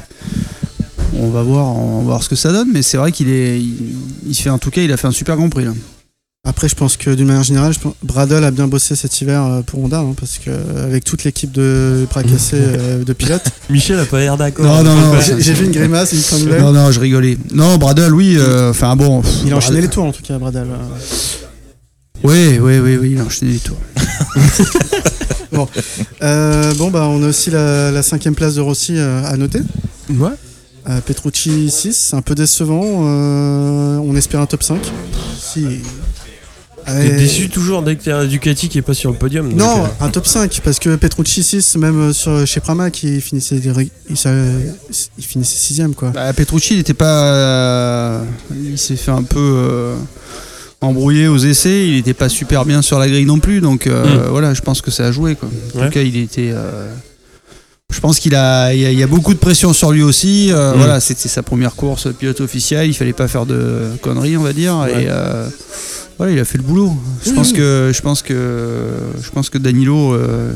on va voir, on va voir ce que ça donne, mais c'est vrai qu'il est, il, il fait en tout cas, il a fait un super Grand Prix là. Après, je pense que d'une manière générale, je pense- Bradle a bien bossé cet hiver euh, pour Honda, hein, parce que euh, avec toute l'équipe de bras euh, de pilotes, Michel a pas l'air d'accord. Non, non, non. j'ai vu une grimace, une semblait. Non, non, je rigolais. Non, Bradle, oui. euh, Enfin bon. pff, Il a enchaîné Bradle- les tours en tout cas, Bradle. euh. Oui, oui, oui, oui, il a enchaîné les tours. Euh, bon, bah, on a aussi la, la cinquième place de Rossi euh, à noter. Ouais. Euh, Petrucci 6, c'est un peu décevant. euh, on espère un top 5. Si. T'es déçu toujours dès que t'es un Ducati qui est pas sur le podium. donc, Non, euh, un top 5, parce que Petrucci 6, même euh, sur, chez Pramac, il finissait, il, ça- il finissait 6ème. Quoi. Bah, Petrucci, il n'était pas. euh, il s'est fait un peu euh, embrouiller aux essais. Il n'était pas super bien sur la grille non plus. Donc euh, voilà, je pense que ça a joué. Quoi. En Ouais. tout cas, il était. Euh, je pense qu'il a, il y a, il y a beaucoup de pression sur lui aussi. Euh, Mm. Voilà, c'était sa première course pilote officiel. Il fallait pas faire de conneries, on va dire. Ouais. Et euh, voilà, il a fait le boulot. Je pense oui. que, je pense que, je pense que Danilo. euh,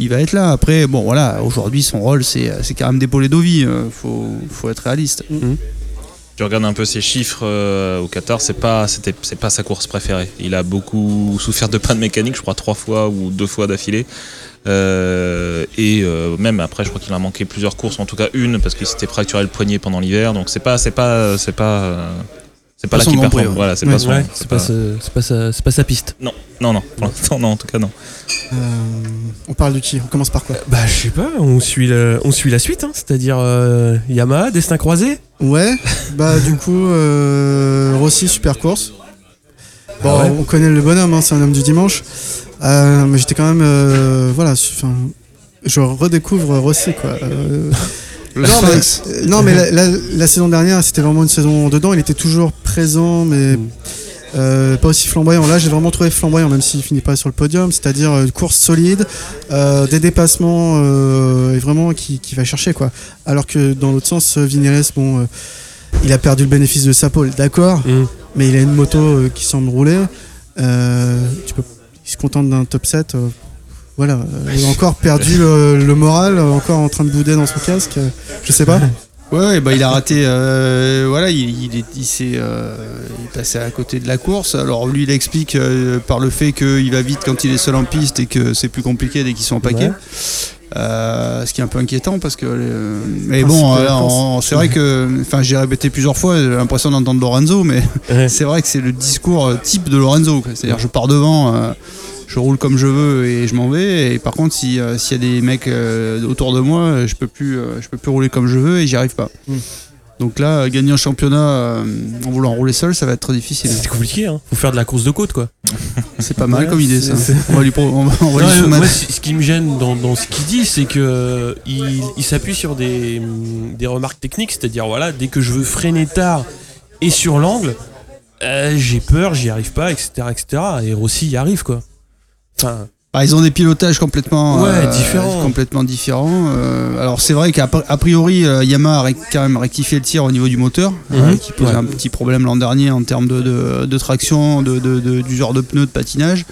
il va être là. Après, bon, voilà, aujourd'hui, son rôle, c'est c'est quand même d'épauler Dovi. Euh, faut, faut être réaliste. Tu regardes un peu ses chiffres euh, au Qatar, c'est pas, c'était, c'est pas sa course préférée. Il a beaucoup souffert de panne mécanique, je crois trois fois ou deux fois d'affilée. Euh, et euh, même après, je crois qu'il a manqué plusieurs courses, en tout cas une, parce qu'il s'était fracturé le poignet pendant l'hiver. Donc c'est pas, c'est pas, c'est pas, c'est pas, Pas là qu'il performe. ouais. Voilà, c'est Ouais, pas son. ouais, c'est c'est pas, pas sa- c'est pas sa piste. Non, non, non. Pour l'instant, non. En tout cas, non. Euh, on parle de qui? On commence par quoi? Bah je sais pas, on suit, le- on suit la suite, hein, c'est-à-dire euh, Yamaha, destin croisé? Ouais, bah du coup, euh, Rossi, super course. Bon, Ah ouais on connaît le bonhomme, hein, c'est un homme du dimanche. Euh, mais j'étais quand même. euh, voilà, je redécouvre Rossi, quoi. Euh, non, mais, Sphinx. non, mais la, la- la saison dernière, c'était vraiment une saison dedans. Il était toujours présent, mais Mm. euh, pas aussi flamboyant. Là, j'ai vraiment trouvé flamboyant, même s'il finit pas sur le podium. C'est-à-dire une course solide, euh, des dépassements, euh, et vraiment qui, qui va chercher, quoi. Alors que dans l'autre sens, Vignales, bon, il a perdu le bénéfice de sa pole, d'accord, Hum. Mais il a une moto euh, qui semble rouler. Euh, tu peux, il se contente d'un top 7. euh, voilà, il a encore perdu le, le moral, encore en train de bouder dans son casque. je sais pas. Ouais, bah il a raté. euh, voilà, il, il, est- il s'est, euh, passé à côté de la course. Alors lui, il explique euh, par le fait qu'il va vite quand il est seul en piste et que c'est plus compliqué dès qu'ils sont en paquet. Ouais. Euh, ce qui est un peu inquiétant parce que. euh, mais bon, euh, c'est vrai que. Enfin, j'ai répété plusieurs fois. J'ai l'impression d'entendre Lorenzo, mais Ouais. c'est vrai que c'est le discours type de Lorenzo. C'est-à-dire, je pars devant. euh, je roule comme je veux et je m'en vais. Et par contre, si, euh, s'il y a des mecs euh, autour de moi, je peux plus, euh, je peux plus rouler comme je veux et j'y arrive pas. Mm. Donc là, gagner un championnat euh, en voulant rouler seul, ça va être très difficile. C'est compliqué, hein. Faut faire de la course de côte, quoi. C'est pas mal Ouais, comme idée, ça. c'est- On va lui, pro- on va, on va Non, lui mais soumettre. moi, ce qui me gêne dans, dans ce qu'il dit, c'est que il, il s'appuie sur des, des remarques techniques, c'est-à-dire voilà, dès que je veux freiner tard et sur l'angle, euh, j'ai peur, j'y arrive pas, etc., etc. Et Rossi y arrive, quoi. Enfin, Bah, ils ont des pilotages complètement Ouais, différents. Complètement différents. Euh, alors c'est vrai qu'à a priori, euh, Yamaha a quand même rectifié le tir au niveau du moteur, euh, Mhm. qui posait Ouais. un petit problème l'an dernier en termes de, de- de traction, de, de- de- du genre de pneus de patinage.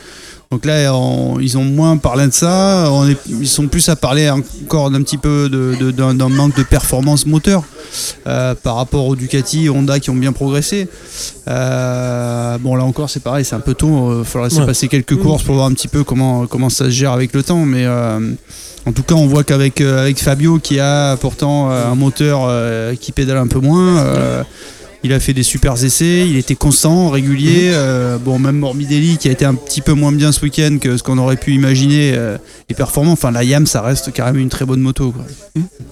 Donc là, on- ils ont moins parlé de ça. On est, ils sont plus à parler encore d'un petit peu de- de- d'un manque de performance moteur euh, par rapport aux Ducati et Honda qui ont bien progressé. Euh, bon, là encore, c'est pareil, c'est un peu tôt. Il faudra laisser Ouais. passer quelques courses pour voir un petit peu comment, comment ça se gère avec le temps. Mais euh, en tout cas, on voit qu'avec euh, avec Fabio, qui a pourtant euh, un moteur euh, qui pédale un peu moins, euh, il a fait des super essais. Il était constant, régulier. Euh, bon, même Morbidelli, qui a été un petit peu moins bien ce week-end que ce qu'on aurait pu imaginer, euh, est performant. Enfin, la Yam, ça reste quand même une très bonne moto. Quoi.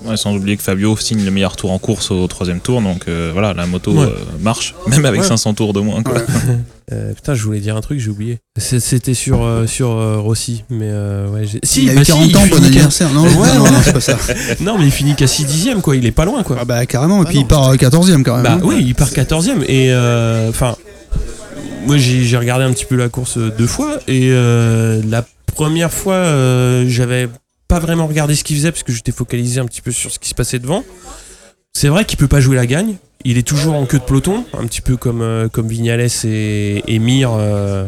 Ouais, sans oublier que Fabio signe le meilleur tour en course au troisième tour, donc euh, voilà, la moto Ouais. euh, marche, même avec Ouais. 500 tours de moins. Quoi. euh, putain, je voulais dire un truc, j'ai oublié. C'était sur, euh, sur euh, Rossi, mais euh, ouais, j'ai- si, il a bah eu si, 40 il ans, finit bon anniversaire. Non, Ouais, non, non, c'est pas ça. Non, mais il finit qu'à 6 dixièmes, quoi. Il est pas loin, quoi. Ah bah carrément, et Ah puis non. il part 14ème quand même. Bah hein. oui, il part 14ème et euh, enfin moi j'ai regardé un petit peu la course deux fois et euh, la première fois euh, j'avais pas vraiment regardé ce qu'il faisait parce que j'étais focalisé un petit peu sur ce qui se passait devant. C'est vrai qu'il peut pas jouer la gagne, il est toujours en queue de peloton, un petit peu comme euh, comme Vignales et, et euh,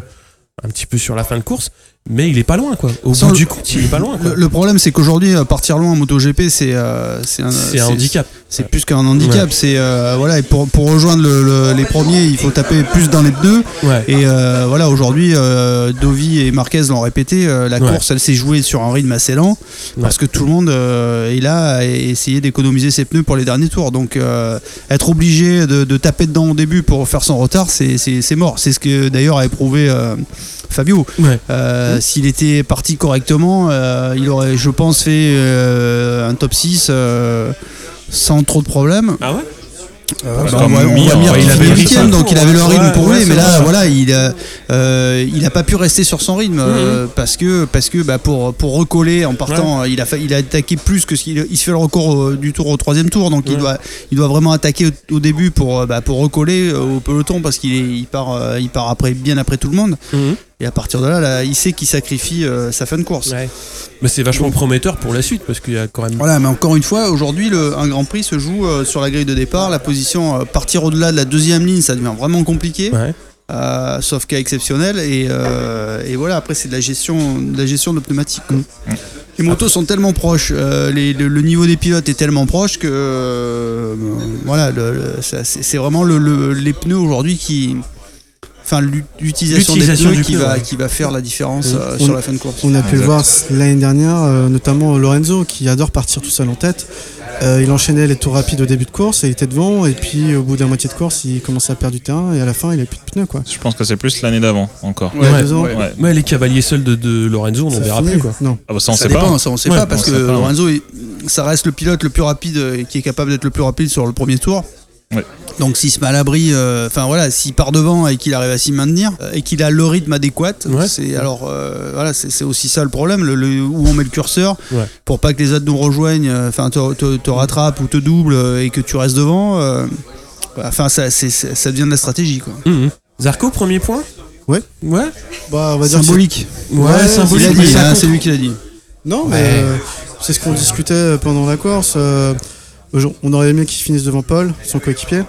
un petit peu sur la fin de course, mais il est pas loin quoi. Au Sans bout le- du compte, il est pas loin quoi. Le, le problème, c'est qu'aujourd'hui, euh, partir loin en MotoGP, c'est euh, c'est un, handicap. C'est plus qu'un handicap. Ouais. C'est euh, voilà, et pour, pour rejoindre le- le- les premiers, il faut taper plus dans les pneus. Ouais. Et euh, voilà, aujourd'hui, Dovi et Marquez l'ont répété, la Ouais. course, elle s'est jouée sur un rythme assez lent parce que tout le monde est là à essayer d'économiser ses pneus pour les derniers tours. Donc, être obligé de, de taper dedans au début pour faire son retard, c'est mort. C'est ce que d'ailleurs a éprouvé Fabio. Ouais. Euh, S'il était parti correctement, euh, il aurait, je pense, fait euh, un top 6 euh, sans trop de problèmes. Ah ouais? Euh, bah, on on il avait le donc il avait le rythme Ouais, pour lui, mais là, ça. voilà, il a, euh, il a pas pu rester sur son rythme euh, parce que, parce que bah, pour, pour recoller en partant, il, a, fa- il a attaqué plus que ce qu'il il se fait le record du tour au troisième tour, donc il, doit, il doit vraiment attaquer au, au début pour, bah, pour recoller au peloton parce qu'il est- il part, euh, il part après, bien après tout le monde. Mhm. Et à partir de là, là, il sait qu'il sacrifie euh, sa fin de course. Ouais. Mais c'est vachement prometteur pour la suite parce qu'il y a quand même. Voilà, mais encore une fois, aujourd'hui, un Grand Prix se joue euh, sur la grille de départ. La position, euh, partir au-delà de la deuxième ligne, ça devient vraiment compliqué. Ouais. Euh, sauf cas exceptionnel. Et, euh, et voilà, après, c'est de la gestion de, la gestion de pneumatique. quoi. Les motos sont tellement proches, euh, les- le, le niveau des pilotes est tellement proche que euh, voilà, c'est c'est vraiment le- le- les pneus aujourd'hui qui. Enfin, l'u- l'utilisation des pneus qui, va, ouais. qui va faire la différence euh, On- sur la fin de course. On a pu le Exact. voir l'année dernière, euh, notamment Lorenzo qui adore partir tout seul en tête. Euh, il enchaînait les tours rapides au début de course et il était devant. Et puis au bout de la moitié de course, il commençait à perdre du terrain et à la fin, il avait plus de pneus. Quoi. Je pense que c'est plus l'année d'avant encore. Il y a Ouais, deux ans, ouais. Ouais. Mais les cavaliers seuls de, de Lorenzo, on n'en verra plus quoi. Non. Ah bah ça on ça sait dépend, pas. ça on sait Ouais, pas parce que. Lorenzo, il- ça reste le pilote le plus rapide euh, qui est capable d'être le plus rapide sur le premier tour. Ouais. Donc s'il se met à l'abri, euh, enfin voilà, s'il part devant et qu'il arrive à s'y maintenir euh, et qu'il a le rythme adéquat, Ouais. c'est alors euh, voilà, c'est aussi ça le problème, le, le- où on met le curseur Ouais. pour pas que les autres nous rejoignent, enfin te, te, te rattrapent ou te doublent et que tu restes devant. euh, Enfin, ça, ça devient de la stratégie, quoi. Mhm. Zarco, premier point? Ouais. Ouais Bah, on va dire que Symbolique. Ouais, symbolique. a mais dit, ça hein, compte. c'est lui qui l'a dit. Non, mais Ouais. euh, c'est ce qu'on discutait pendant la course. On aurait aimé qu'il finisse devant Paul, son coéquipier.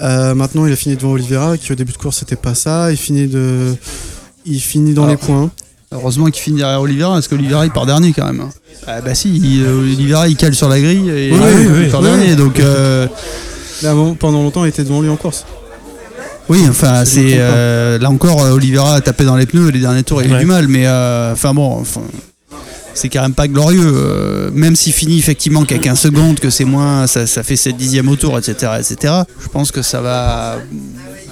Euh, maintenant, il a fini devant Oliveira, qui au début de course, c'était pas ça. Il finit, de... il finit dans Alors, les points. Heureusement qu'il finit derrière Oliveira, parce qu'Oliveira il part dernier quand même. Ah bah si, il- euh, Oliveira il cale sur la grille et Oui, oui, oui. il part dernier. Donc euh, pendant longtemps, il était devant lui en course. oui, enfin c'est euh, là encore Oliveira a tapé dans les pneus les derniers tours, il a eu Ouais. du mal, mais euh, enfin bon, enfin, c'est quand même pas glorieux. euh, même s'il finit effectivement qu'à 15 secondes, que c'est moins, ça, ça fait 7 dixièmes au tour, etc., etc. Je pense que ça va.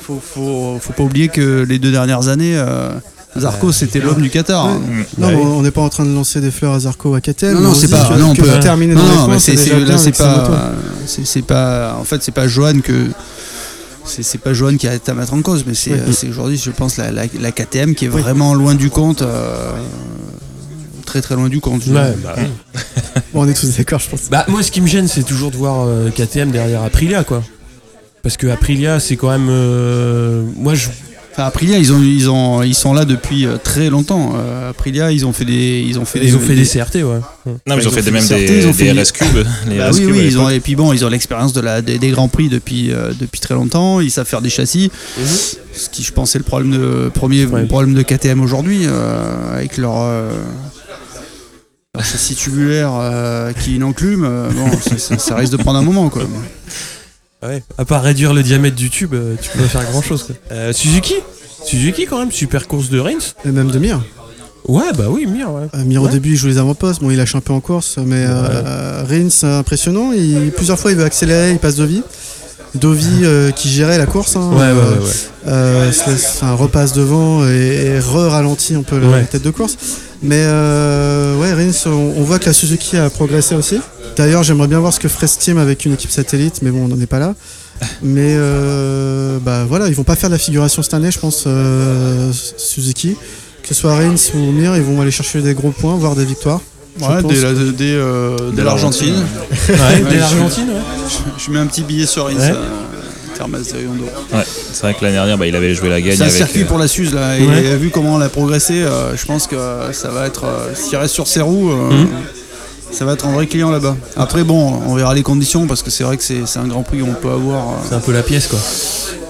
Faut, faut, faut pas oublier que les deux dernières années. euh, Zarco, c'était l'homme du Qatar. hein. Non, Ouais. mais on n'est pas en train de lancer des fleurs à Zarco à KTM. Non, non, on c'est pas. non, on peut terminer non, non, mais c'est là, pas. C'est pas. En fait, c'est pas Johan que. C'est pas Johan qui a à mettre en cause, mais c'est Oui. aujourd'hui, je pense, la, la, la KTM qui est Oui. vraiment loin du compte. euh, très très loin du compte. je Ouais, bah. Bon, on est tous d'accord, je pense. Bah, moi, ce qui me gêne, c'est toujours de voir euh, KTM derrière Aprilia, quoi. Parce que Aprilia, c'est quand même. euh, moi, je. Enfin, Aprilia, ils ont, ils ont, ils sont là depuis euh, très longtemps. Euh, Aprilia, ils ont fait des, ils ont fait Ils ont fait des CRT, ouais. Non, mais ils ont fait des, même des, ils ont fait des des- RS Cube. Les Bah RS oui, Cube, oui, ils ont, et puis bon, ils ont l'expérience de la, des, des grands prix depuis, euh, depuis très longtemps. Ils savent faire des châssis, ce qui, je pense, est le problème de premier Ouais. problème de KTM aujourd'hui euh, avec leur, châssis tubulaire euh, qui est une enclume. euh, bon, ça, ça- ça risque de prendre un moment, quoi. Ouais. À part réduire le diamètre du tube, euh, tu peux pas faire grand chose, quoi. Euh, Suzuki Suzuki, quand même, super course de Reims. Et même de Mir. Ouais, bah oui, Mir, ouais. Euh, Mir, au Ouais. début, il joue les avant-postes. Bon, il lâche un peu en course, mais euh, Rins, c'est impressionnant. Il, plusieurs fois, il veut accélérer, il passe Dovi. Dovi euh, qui gérait la course. hein, Ouais, ouais, euh, ouais. ouais. euh, se laisse- enfin, repasse devant et, et re-ralentit un peu la tête de course. Mais euh, ouais, Rins, on, on voit que la Suzuki a progressé aussi. D'ailleurs, j'aimerais bien voir ce que ferait ce team avec une équipe satellite, mais bon, on n'en est pas là. Mais euh, bah voilà, ils vont pas faire de la figuration cette année, je pense, euh, Suzuki. Que ce soit Rins ou Mir, ils vont aller chercher des gros points, voire des victoires. Ouais, dès la- dès, euh, dès l'Argentine. Ouais, dès je- l'Argentine, ouais. Je, je mets un petit billet sur Rins. Ouais. Euh, Termas de Riondo. Ouais, c'est vrai que l'année dernière, bah, il avait joué la gagne C'est un avec. circuit euh, pour la Suze là, et Ouais. vu comment elle a progressé, euh, je pense que ça va être, euh, s'il reste sur ses roues, euh, Mhm. ça va être un vrai client là-bas. Après bon, on verra les conditions parce que c'est vrai que c'est un Grand Prix où on peut avoir, euh, C'est un peu la pièce, quoi.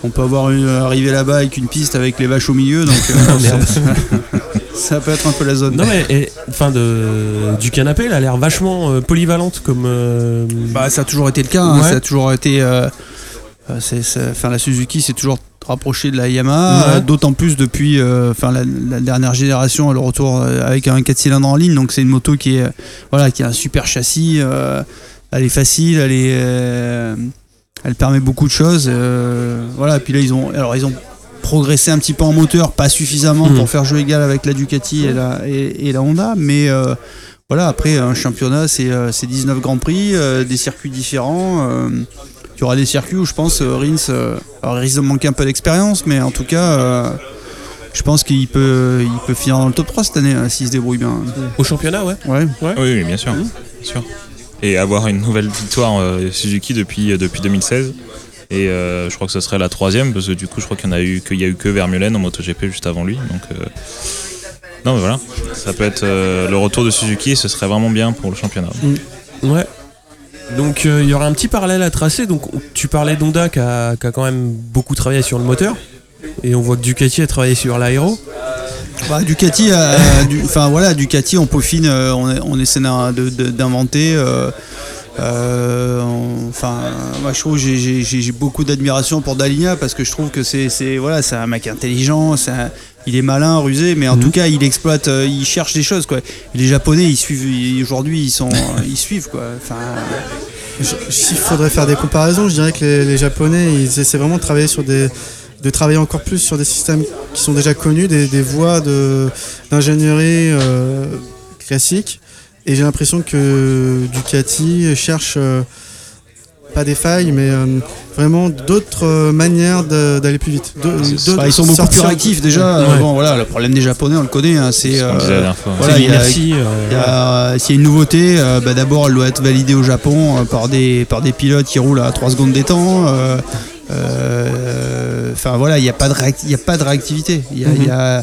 on peut avoir une, arriver là-bas avec une piste avec les vaches au milieu, donc euh, Ah, ça peut être un peu la zone. Non mais et, enfin de du canapé, elle a l'air vachement euh, polyvalente comme. euh, Bah, ça a toujours été le cas. hein. Ça a toujours été. euh, euh, c'est, c'est- enfin, la Suzuki s'est toujours rapprochée de la Yamaha, Ouais. euh, d'autant plus depuis euh, enfin, la, la dernière génération, le retour euh, avec un 4 cylindres en ligne. Donc, c'est une moto qui, est, euh, voilà, qui a un super châssis. euh, elle est facile, elle, est, euh, elle permet beaucoup de choses. euh, voilà, puis là, ils ont, alors, ils ont progressé un petit peu en moteur, pas suffisamment Mhm. pour faire jeu égal avec la Ducati et la, et, et la Honda, mais. euh, voilà, après un championnat, c'est euh, c'est 19 grands prix, euh, des circuits différents. Il y aura des circuits où je pense euh, Rins, euh, alors il risque de manquer un peu d'expérience, mais en tout cas, euh, je pense qu'il peut, il peut finir dans le top 3 cette année hein, s'il se débrouille bien. Au championnat, ouais. Ouais. Oui, oui, bien sûr. Mhm. bien sûr. Et avoir une nouvelle victoire euh, Suzuki depuis, euh, depuis 2016. Et euh, je crois que ce serait la troisième, parce que du coup, je crois qu'il n'y a, eu y a eu que Vermeulen en MotoGP juste avant lui. Donc, euh, non, mais voilà. Ça peut être euh, le retour de Suzuki, et ce serait vraiment bien pour le championnat. Ouais. Donc euh, il y aura un petit parallèle à tracer. Donc on- tu parlais d'Honda qui a, quand même beaucoup travaillé sur le moteur. Et on voit que Ducati a travaillé sur l'aéro. Bah, Ducati, euh, enfin voilà, Ducati, on peaufine, euh, on, on essaie d'inventer. Enfin, moi je trouve j'ai- beaucoup d'admiration pour Daligna parce que je trouve que c'est voilà, c'est un mec intelligent, il est malin, rusé, mais en Mhm. tout cas il exploite, euh, il cherche des choses quoi. Les Japonais, ils suivent, aujourd'hui ils sont, ils suivent quoi. Enfin, S'il faudrait faire des comparaisons, je dirais que les, les Japonais, ils essaient vraiment de travailler sur des de travailler encore plus sur des systèmes qui sont déjà connus, des, des voies de- d'ingénierie euh, classiques. Et j'ai l'impression que Ducati cherche euh, pas des failles, mais euh, vraiment d'autres euh, manières d'aller plus vite. De- bah, ils sont beaucoup plus réactifs déjà. Ouais. Euh, Bon voilà, le problème des Japonais, on le connaît, hein, c'est euh, dernière fois. voilà, C'est il y euh, y S'il y a une nouveauté, euh, bah, d'abord elle doit être validée au Japon euh, par, des, par des pilotes qui roulent à 3 secondes des temps. euh, euh, Enfin voilà, il n'y a, pas de réac- il y a pas de réactivité. Il y, a- il y a,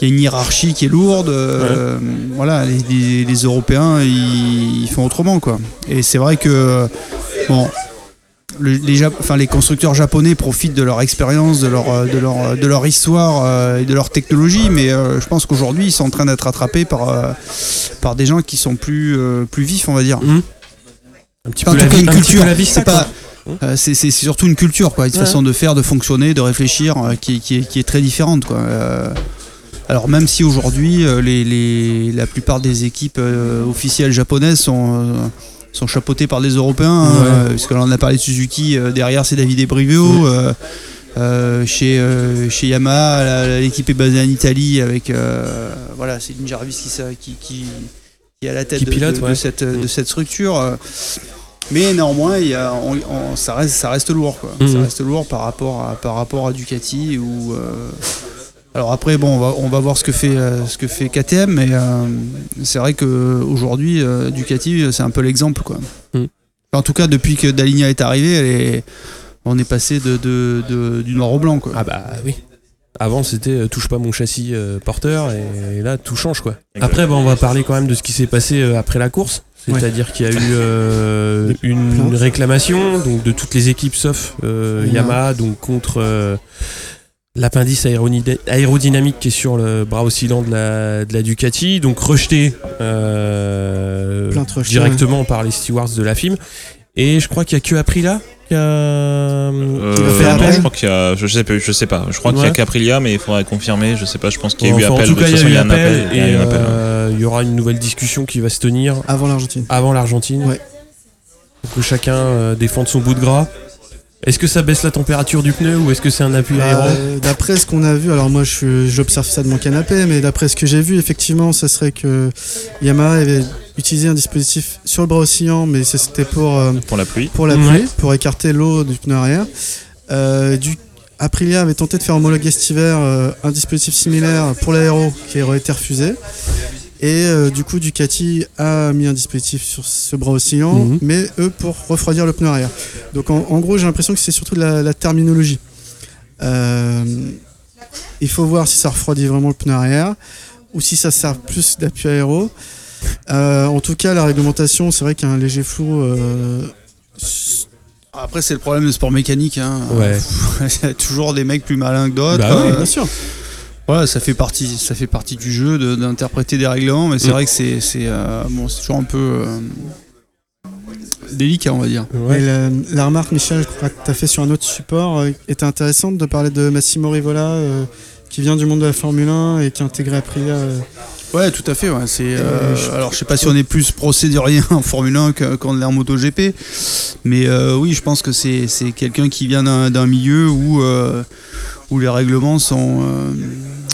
il y a une hiérarchie qui est lourde. euh, Voilà, les, les- les Européens ils, ils font autrement quoi. Et c'est vrai que bon. le- les, Jap- enfin, les constructeurs japonais profitent de leur expérience, de leur, euh, de leur, de leur histoire euh, et de leur technologie, mais euh, je pense qu'aujourd'hui ils sont en train d'être rattrapés par, euh, par des gens qui sont plus, euh, plus vifs, on va dire. hum. Un petit En peu tout la, cas, vie- une un petit culture. peu la vista, C'est pas-. Euh, surtout une culture, quoi, une Ouais. façon de faire, de fonctionner, de réfléchir euh, qui, qui est, qui est très différente. Quoi. Euh, alors même si aujourd'hui euh, les, les- la plupart des équipes euh, officielles japonaises sont, euh, sont chapeautées par des Européens, hein, Ouais. euh, parce que là on a parlé de Suzuki, euh, derrière c'est David Brivio. euh, chez, euh, chez Yamaha, l'équipe est basée en Italie avec euh, voilà, c'est une Jarvis qui, qui, qui, qui est à la tête de, pilote, de- de cette, de Mm. cette structure. mais néanmoins, il y a, on- on- ça, reste, ça reste lourd. Quoi. Ça Mhm. reste lourd par rapport à, par rapport à Ducati. Ou, euh, Alors après, bon, on va, on va voir ce que fait, euh, ce que fait KTM, mais euh, c'est vrai qu'aujourd'hui, euh, Ducati, c'est un peu l'exemple. Quoi. Mhm. En tout cas, depuis que Daligna est arrivé, elle est- on est passé de, de, de- du noir au blanc. Quoi. Ah bah oui. Avant c'était euh, touche pas mon châssis euh, porteur et, là tout change quoi. Après bah, on va parler quand même de ce qui s'est passé euh, après la course. C'est-à-dire qu'il y a eu euh, une réclamation donc de toutes les équipes sauf euh. Yamaha donc contre euh, l'appendice aérodynamique qui est sur le bras oscillant de la, de la Ducati donc rejeté euh, directement par les stewards de la FIM et je crois qu'il y a que Aprilia qui a Euh, qui a fait fait non, appel. je crois qu'il y a, je sais pas, je sais pas. Je crois qu'il y a qu'Aprilia, mais il faudrait confirmer. Je sais pas. Je pense qu'il y a eu Enfin, appel. En tout de cas, il y a eu appel il y a et eu un appel. euh, il y aura une nouvelle discussion qui va se tenir Avant l'Argentine. avant l'Argentine. Ouais. Pour que chacun euh, défende son bout de gras. Est-ce que ça baisse la température du pneu ou est-ce que c'est un appui aéro Euh, d'après ce qu'on a vu, alors moi j'observe ça de mon canapé, mais d'après ce que j'ai vu, effectivement, ça serait que Yamaha avait utilisé un dispositif sur le bras oscillant, mais c'était pour, euh, Pour la pluie. pour la pluie, Ouais. pour écarter l'eau du pneu arrière. Euh, du, Aprilia avait tenté de faire homologuer cet hiver euh, un dispositif similaire pour l'aéro qui aurait été refusé. Et euh, du coup, Ducati a mis un dispositif sur ce bras oscillant, Mhm. mais eux pour refroidir le pneu arrière. Donc en, en gros, j'ai l'impression que c'est surtout de la, la terminologie. Euh, il faut voir si ça refroidit vraiment le pneu arrière ou si ça sert plus d'appui aéro. Euh, en tout cas, la réglementation, c'est vrai qu'il y a un léger flou. euh, Après, c'est le problème du sport mécanique. Hein. Ouais. Il y a toujours des mecs plus malins que d'autres. Bah oui, Euh, bien sûr. Voilà, ça fait partie, ça fait partie du jeu de- d'interpréter des règlements, mais c'est Mm. vrai que c'est, c'est, euh, bon, c'est toujours un peu euh, délicat, on va dire. Ouais. Et la, la remarque, Michel, je crois que tu as fait sur un autre support, euh, était intéressante de parler de Massimo Rivola, euh, qui vient du monde de la Formule 1 et qui a intégré Aprilia. euh, Ouais, tout à fait. Ouais. C'est, euh, je- alors, je sais pas si on est plus procédurien en Formule 1 que- qu'en en MotoGP, mais euh, oui, je pense que c'est, c'est quelqu'un qui vient d'un, d'un milieu où, euh, où les règlements sont, euh,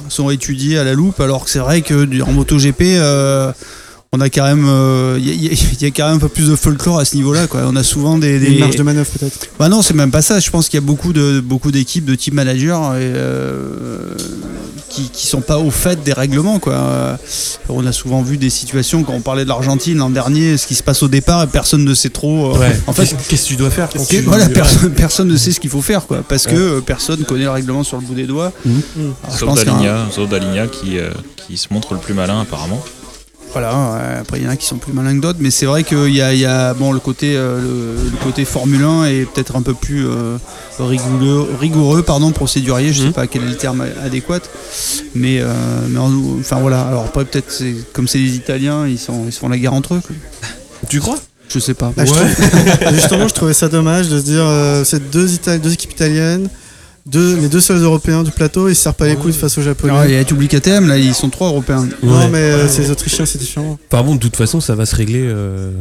sont étudiés à la loupe, alors que c'est vrai que en MotoGP, euh, on a quand même, euh, il y, a- il y a- il y a quand même un peu plus de folklore à ce niveau-là. Quoi. On a souvent des, des- Une marge de manœuvre peut-être. bah non, c'est même pas ça. Je pense qu'il y a beaucoup de beaucoup d'équipes, de team managers et, euh, qui qui sont pas au fait des règlements quoi. Euh, On a souvent vu des situations quand on parlait de l'Argentine l'an dernier, ce qui se passe au départ et personne ne sait trop. euh, Ouais. En fait, Qu'est-ce- que tu dois faire quand que- tu- voilà, personne, personne ne sait ce qu'il faut faire quoi, parce Ouais. que euh, personne connaît le règlement sur le bout des doigts. Mhm. Alors, je Sauf Daligna, qui, euh, qui se montre le plus malin apparemment. Voilà, ouais, après il y en a qui sont plus malins que d'autres, mais c'est vrai qu'il y a, il y a bon, le, côté, euh, le, le côté Formule 1 est peut-être un peu plus euh, rigoureux, rigoureux pardon, procédurier, je Mhm. sais pas quel est le terme adéquat, mais, euh, mais en- enfin voilà, alors après peut-être c'est- comme c'est les Italiens, ils, sont, ils se font la guerre entre eux. quoi. Tu crois? Je sais pas. Ah, je Ouais. trouve- justement, je trouvais ça dommage de se dire euh, c'est deux, Itali- deux équipes italiennes, deux, les deux seuls Européens du plateau, ils se serrent pas les coudes face aux Japonais. Alors, il y a KTM, là ils sont trois européens. Non, mais euh, c'est les Autrichiens, c'est différent. Enfin bon, de toute façon, ça va se régler. euh,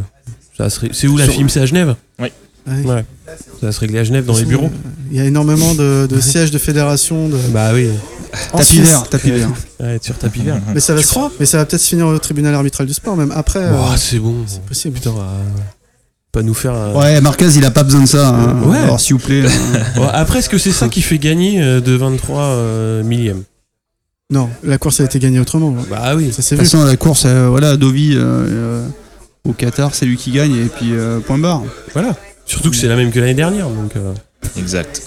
ça va se ré- C'est où la Sur- film C'est à Genève? Ouais. Ouais. Ça va se régler à Genève dans les bureaux. Il y a énormément de, de sièges de fédération. De... Bah oui. En Tapis Suisse. vert, tapis vert. Ouais, sur tapis vert. Mais ça va, se- mais ça va peut-être se finir au tribunal arbitral du sport, même après. euh, Oh, c'est bon. c'est possible. Putain, euh, pas nous faire. un- Ouais, Marquez il a pas besoin de ça. hein. Ouais. Alors s'il vous plaît. euh, Bon, après, est-ce que c'est ça qui fait gagner euh, de 23 euh, millièmes Non, la course a été gagnée autrement. hein. Bah oui. Ça s'est De toute façon, la course, euh, voilà, Dovi euh, euh, au Qatar, c'est lui qui gagne, et puis euh, point barre. Voilà. Surtout que c'est la même que l'année dernière. Donc, euh, Exact.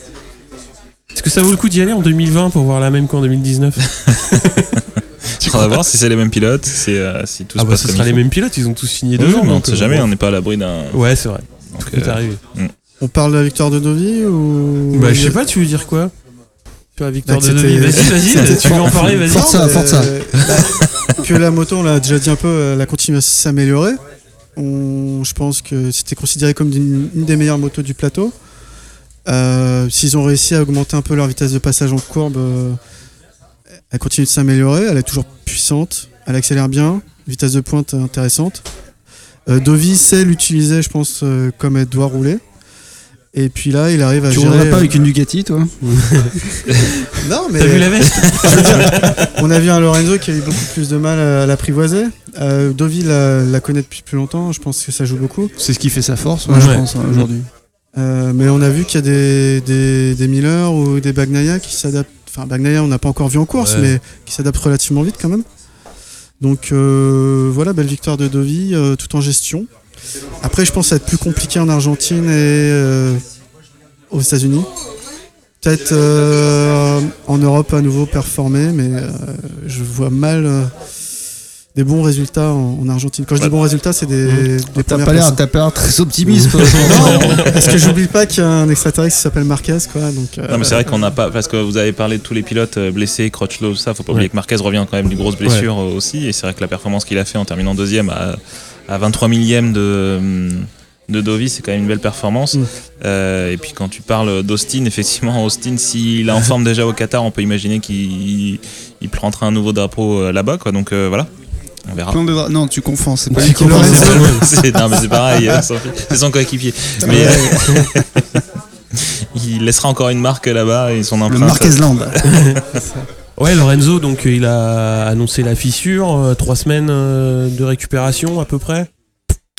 est-ce que ça vaut le coup d'y aller en 2020 pour voir la même qu'en 2019 On va voir si c'est les mêmes pilotes, si, euh, si tout Ah se bah passe ce comme sera il les faut. mêmes pilotes, ils ont tous signé Oui, deux ans. mais on donc, ne sait euh, jamais, bon. on n'est pas à l'abri d'un. Ouais, c'est vrai. donc, Ça peut euh, arriver. On parle de la victoire de Dovi ou. Bah, je sais pas, tu veux dire quoi? Sur la victoire Bah, de c'était- Denis Vas-y, vas-y, c'était- tu veux en parler, vas-y. Forza, Non, mais, Forza. euh, bah, que la moto, on l'a déjà dit un peu, elle a continué à s'améliorer. On- Je pense que c'était considéré comme une, une des meilleures motos du plateau. Euh, S'ils ont réussi à augmenter un peu leur vitesse de passage en courbe, euh, elle continue de s'améliorer. Elle est toujours puissante, elle accélère bien, vitesse de pointe intéressante. Euh, Dovi sait l'utiliser, je pense, euh, comme elle doit rouler. Et puis là, il arrive à Tu gérer. roulerais pas euh, avec une Ducati, toi Non, mais T'as vu la veste on a vu un Lorenzo qui a eu beaucoup plus de mal à l'apprivoiser. Euh, Dovi la, la connaît depuis plus longtemps, je pense que ça joue beaucoup. C'est ce qui fait sa force, ouais, Ouais. je pense, hein, aujourd'hui. Euh, mais on a vu qu'il y a des, des, des Miller ou des Bagnaia qui s'adaptent. Enfin, Bagnaia, on n'a pas encore vu en course, Ouais. mais qui s'adaptent relativement vite quand même. Donc euh, voilà, belle victoire de Dovi, euh, tout en gestion. Après, je pense que ça va être plus compliqué en Argentine et euh, aux États-Unis. Peut-être en Europe à nouveau performer, mais je vois mal des bons résultats en, en Argentine. Quand je dis bons résultats, c'est des, des T'as pas l'air, t'as pas l'air très optimiste. toi. Parce que j'oublie pas qu'il y a un extraterrestre qui s'appelle Marquez, quoi. Donc, euh, Non mais c'est vrai qu'on n'a pas parce que vous avez parlé de tous les pilotes euh, blessés, Crutchlow, tout ça. Faut pas oublier Ouais. que Marquez revient quand même d'une grosse blessure euh, aussi. Et c'est vrai que la performance qu'il a fait en terminant deuxième à, à 23 millième de hum, de Dovi, c'est quand même une belle performance. Mm. Euh, et puis quand tu parles d'Austin, effectivement, Austin, s'il est en forme déjà au Qatar, on peut imaginer qu'il il plantera un nouveau drapeau euh, là-bas, quoi. Donc euh, voilà, on verra. Plein de dra- Non, tu confonds, c'est pas Tu lui qui comprends, l'a- c'est pas loin. C'est- non mais c'est pareil, euh, c'est son coéquipier. Mais euh, il laissera encore une marque là-bas et son Le empreinte. Marquez Land. Ouais, Lorenzo, donc euh, il a annoncé la fissure, euh, trois semaines euh, de récupération à peu près.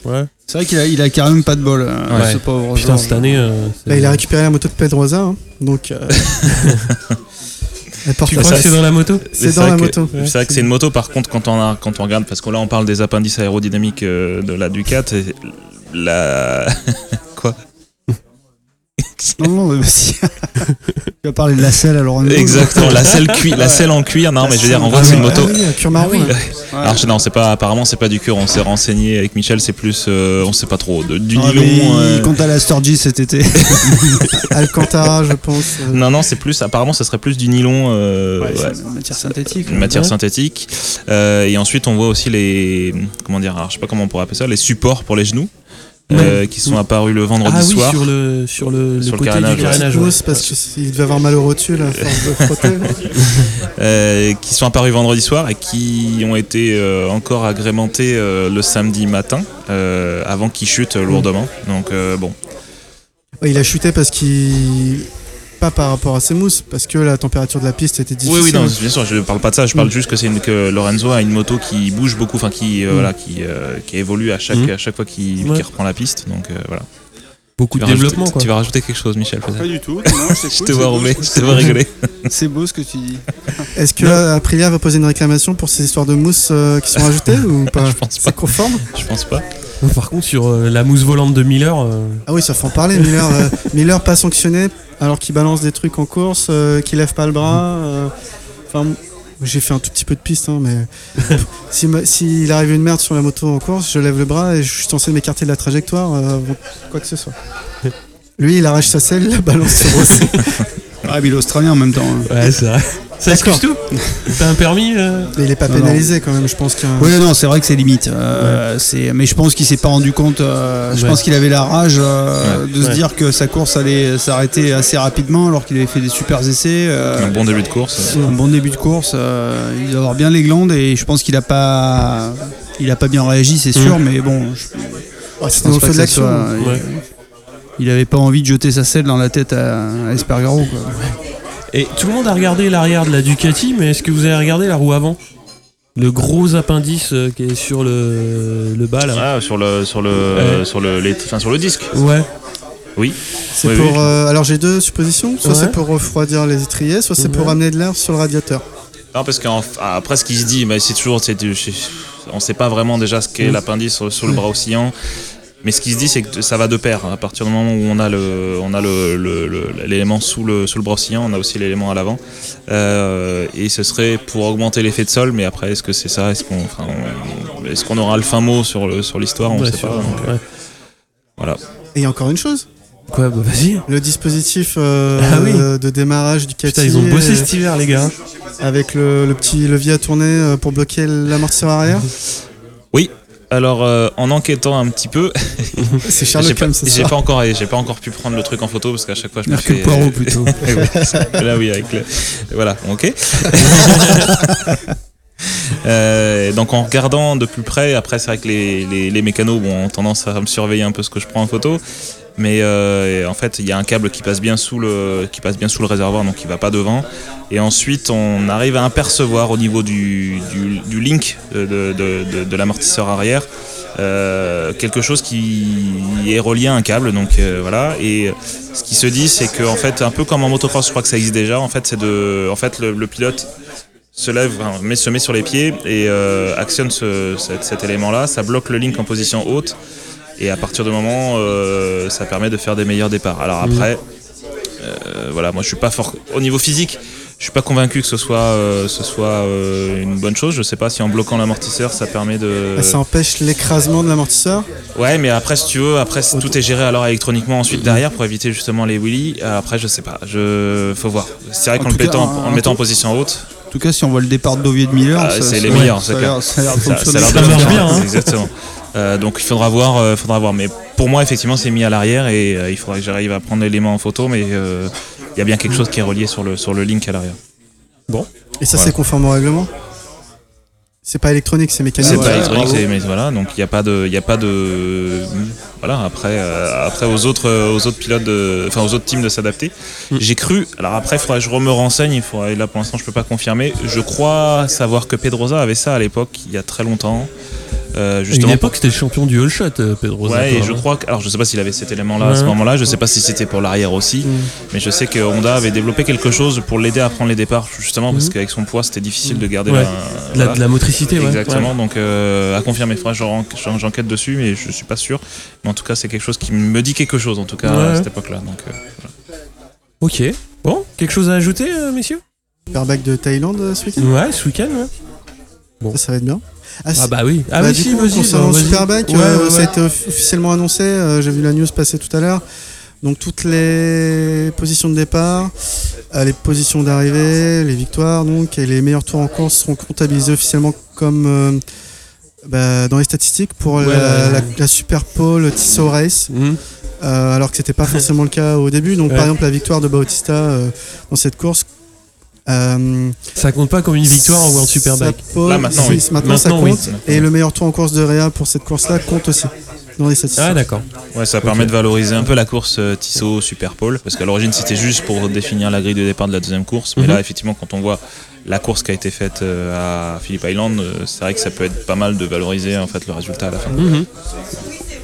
Ouais. C'est vrai qu'il a, il a carrément pas de bol, euh, Ouais. ce pauvre Putain, cette année. euh, c'est- bah, il a récupéré la moto de Pedrosa, hein, donc. euh, Tu crois que c'est dans la moto C'est dans la vrai moto. que- C'est vrai que c'est une moto, par contre, quand on, a, quand on regarde, parce que là on parle des appendices aérodynamiques euh, de la Ducat, la. Non, non, mais si. Tu vas parler de la selle alors Exactement, la selle, cuir, la selle en cuir. Non, mais je veux dire, en vrai, c'est une moto. Ah oui, cuir marron. oui. ouais. Alors, non, c'est pas, apparemment, c'est pas du cuir. On s'est renseigné avec Michel, c'est plus, euh, on sait pas trop, de- du Ah, nylon. euh, il compte à la Sturgis cet été. Alcantara, je pense. euh, Non, non, c'est plus, apparemment, ce serait plus du nylon. euh, ouais. c'est une matière synthétique. une matière Ouais. synthétique. Euh, et ensuite, on voit aussi les, comment dire, alors, je sais pas comment on pourrait appeler ça, les supports pour les genoux, euh, qui sont apparus le vendredi Ah oui, soir. sur le, sur le, Sur le le côté carénage, du carénage. ouais. Parce qu'il devait avoir mal au rotule à force de frotter. euh, qui sont apparus vendredi soir et qui ont été euh, encore agrémentés euh, le samedi matin euh, avant qu'ils chutent lourdement. Donc euh, bon, il a chuté parce qu'il. Pas par rapport à ses mousses, parce que la température de la piste était difficile. oui oui non bien sûr je parle pas de ça, je parle Mm. juste que c'est une- que Lorenzo a une moto qui bouge beaucoup, enfin qui euh, Mm. voilà qui euh, qui évolue à chaque Mm. à chaque fois qu'il Ouais. reprend la piste. Donc euh, voilà. Beaucoup de développement, rajouter, quoi. tu vas rajouter quelque chose Michel peut-être. du tout. Non, Je te vois rouler, je te vois rigoler. C'est beau ce que tu dis. Est-ce que Aprilia va poser une réclamation pour ces histoires de mousse euh, qui sont rajoutées ou pas Je pense pas. C'est conforme Je pense pas. Par contre, sur euh, la mousse volante de Miller, euh, Ah oui, ça fait en parler. Miller, euh, Miller pas sanctionné alors qu'il balance des trucs en course, euh, qu'il lève pas le bras. euh, Enfin, j'ai fait un tout petit peu de piste, hein, mais s'il me- s'il arrive une merde sur la moto en course, je lève le bras et je suis censé m'écarter de la trajectoire, euh, avant quoi que ce soit. Lui, il arrache sa selle, il la balance sur aussi. Ah, mais l'Australien en même temps. hein. ouais, c'est vrai. Ça excuse tout T'as un permis euh Mais il est pas Non, non. pénalisé quand même, je pense qu'il y a un- Oui, non, c'est vrai que c'est limite. Euh, c'est, mais je pense qu'il s'est pas rendu compte. euh, Je Ouais. pense qu'il avait la rage euh, de se dire que sa course allait s'arrêter assez rapidement, alors qu'il avait fait des super essais. euh, Un bon début de course. un bon début de course. euh, il doit avoir bien les glandes et je pense qu'il a pas, il a pas bien réagi, c'est sûr. Mais bon, je Ah, C'était au que de l'action. soit- Ouais. il avait pas envie de jeter sa selle dans la tête à, à Espargaro. Quoi. Et tout le monde a regardé l'arrière de la Ducati, mais est-ce que vous avez regardé la roue avant Le gros appendice euh, qui est sur le, le bas là. Ah, sur le sur le Ouais. sur le les- enfin, sur le disque. Ouais. Oui. C'est Oui, pour. oui. euh, alors j'ai deux suppositions. Soit Ouais. c'est pour refroidir les étriers, soit c'est pour amener de l'air sur le radiateur. Non, parce qu'après, ce qui se dit, mais c'est toujours. c'est on sait pas vraiment déjà ce qu'est l'appendice sur, sur le bras oscillant. Mais ce qui se dit, c'est que ça va de pair. À partir du moment où on a le, on a le, le- le- l'élément sous le, sous le on a aussi l'élément à l'avant. Euh, et ce serait pour augmenter l'effet de sol. Mais après, est-ce que c'est ça? Est-ce qu'on, enfin, est-ce qu'on aura le fin mot sur le, sur l'histoire? On ne Ouais, sait pas. donc, ouais. voilà. Et il y a encore une chose. Quoi? Bah vas-y. Le dispositif euh, Ah oui. de démarrage du Cathy ils ont bossé euh, cet hiver, les gars. avec le, le petit levier à tourner euh, pour bloquer l'amortisseur arrière. Alors, euh, en enquêtant un petit peu, C'est j'ai Sherlock pas, Holmes, c'est j'ai ça. pas encore, j'ai pas encore pu prendre le truc en photo parce qu'à chaque fois je me Hercule fais. Poirot plutôt. Eh oui, là oui, avec le... Voilà, ok. Euh, donc en regardant de plus près, après c'est vrai que les, les, les mécanos bon, ont tendance à me surveiller un peu ce que je prends en photo, mais euh, en fait il y a un câble qui passe bien sous le qui passe bien sous le réservoir, donc il va pas devant. Et ensuite on arrive à apercevoir au niveau du, du, link de, de, de, l'amortisseur arrière euh, quelque chose qui est relié à un câble, donc euh, voilà. Et ce qui se dit, c'est que en fait, un peu comme en motocross, je crois que ça existe déjà. En fait, c'est de, en fait, le, pilote se lève, met, se met sur les pieds et euh, actionne ce- cet, cet élément-là. Ça bloque le link en position haute. Et à partir du moment, euh, ça permet de faire des meilleurs départs. Alors après, euh, voilà, moi je suis pas fort au niveau physique. Je suis pas convaincu que ce soit, euh, ce soit euh, une bonne chose. Je sais pas si en bloquant l'amortisseur, ça permet de. Ça empêche l'écrasement de l'amortisseur. Ouais, mais après, si tu veux, après, tout est géré alors électroniquement ensuite derrière pour éviter justement les wheelies. Après, je sais pas, je faut voir. C'est vrai En qu'en le mettant, en- en le mettant en position haute, En tout cas, si on voit le départ de Dovier de Miller, Ah, c'est les meilleurs, ça c'est a l'air- ça ça, ça fonctionner. a l'air Ça de marche bien, bien, hein. Exactement. Euh, donc il faudra voir, euh, faudra voir. Mais pour moi, effectivement, c'est mis à l'arrière et euh, il faudra que j'arrive à prendre l'élément en photo, mais euh, il y a bien quelque chose qui est relié sur le sur le link à l'arrière. Et ça, Voilà. c'est conforme au règlement? C'est pas électronique, c'est mécanique. C'est pas électronique, c'est- mais voilà, donc il n'y a pas de, il y a pas de, voilà. Après, euh, après aux autres, aux autres pilotes, de, enfin aux autres teams de s'adapter. Mm. J'ai cru. Alors après, il faudrait que je me renseigne. Il faudrait, là pour l'instant, je peux pas confirmer. Je crois savoir que Pedrosa avait ça à l'époque, il y a très longtemps. Euh, À une époque, c'était le champion du all shot, euh, Pedro Ouais, et je crois que. Alors, je sais pas s'il avait cet élément-là à ce moment-là. Je sais pas si c'était pour l'arrière aussi. Mm. Mais je sais que Honda avait développé quelque chose pour l'aider à prendre les départs, justement, parce Mhm. qu'avec son poids, c'était difficile de garder Ouais. la. De la, voilà. de la motricité, ouais. Exactement, donc euh, à confirmer. J'enquête dessus, mais je suis pas sûr. Mais en tout cas, c'est quelque chose qui me dit quelque chose, en tout cas, Ouais. à cette époque-là. Donc, euh, Ok. Bon, quelque chose à ajouter, messieurs? Superbike de Thaïlande ce week-end? Ouais, ce week-end, ouais. Bon. Ça, ça va être bien. Ah, Ah bah oui. Ah Bah, oui, du si, coup, vas-y. concernant. Superbike, Ouais, euh, ouais, ça a ouais. été off- officiellement annoncé. euh, J'ai vu la news passer tout à l'heure. Donc toutes les positions de départ, euh, les positions d'arrivée, les victoires, donc et les meilleurs tours en course seront comptabilisés officiellement comme euh, bah, dans les statistiques pour Ouais, la, ouais. la- la Super Pole Tissot Race, Mhm. euh, alors que c'était pas forcément le cas au début. Donc Ouais. par exemple la victoire de Bautista euh, dans cette course. Euh, Ça compte pas comme une victoire en World Superbike. sa pole- Là, maintenant, si, oui. maintenant, ça oui. compte. Et le meilleur tour en course de Réa pour cette course-là compte aussi dans les statistiques. Ah d'accord. Ouais, ça permet de valoriser un peu la course euh, Tissot Super Pole, parce qu'à l'origine c'était juste pour définir la grille de départ de la deuxième course, mais Mhm. là effectivement quand on voit la course qui a été faite euh, à Phillip Island, euh, c'est vrai que ça peut être pas mal de valoriser en fait le résultat à la fin. Mhm.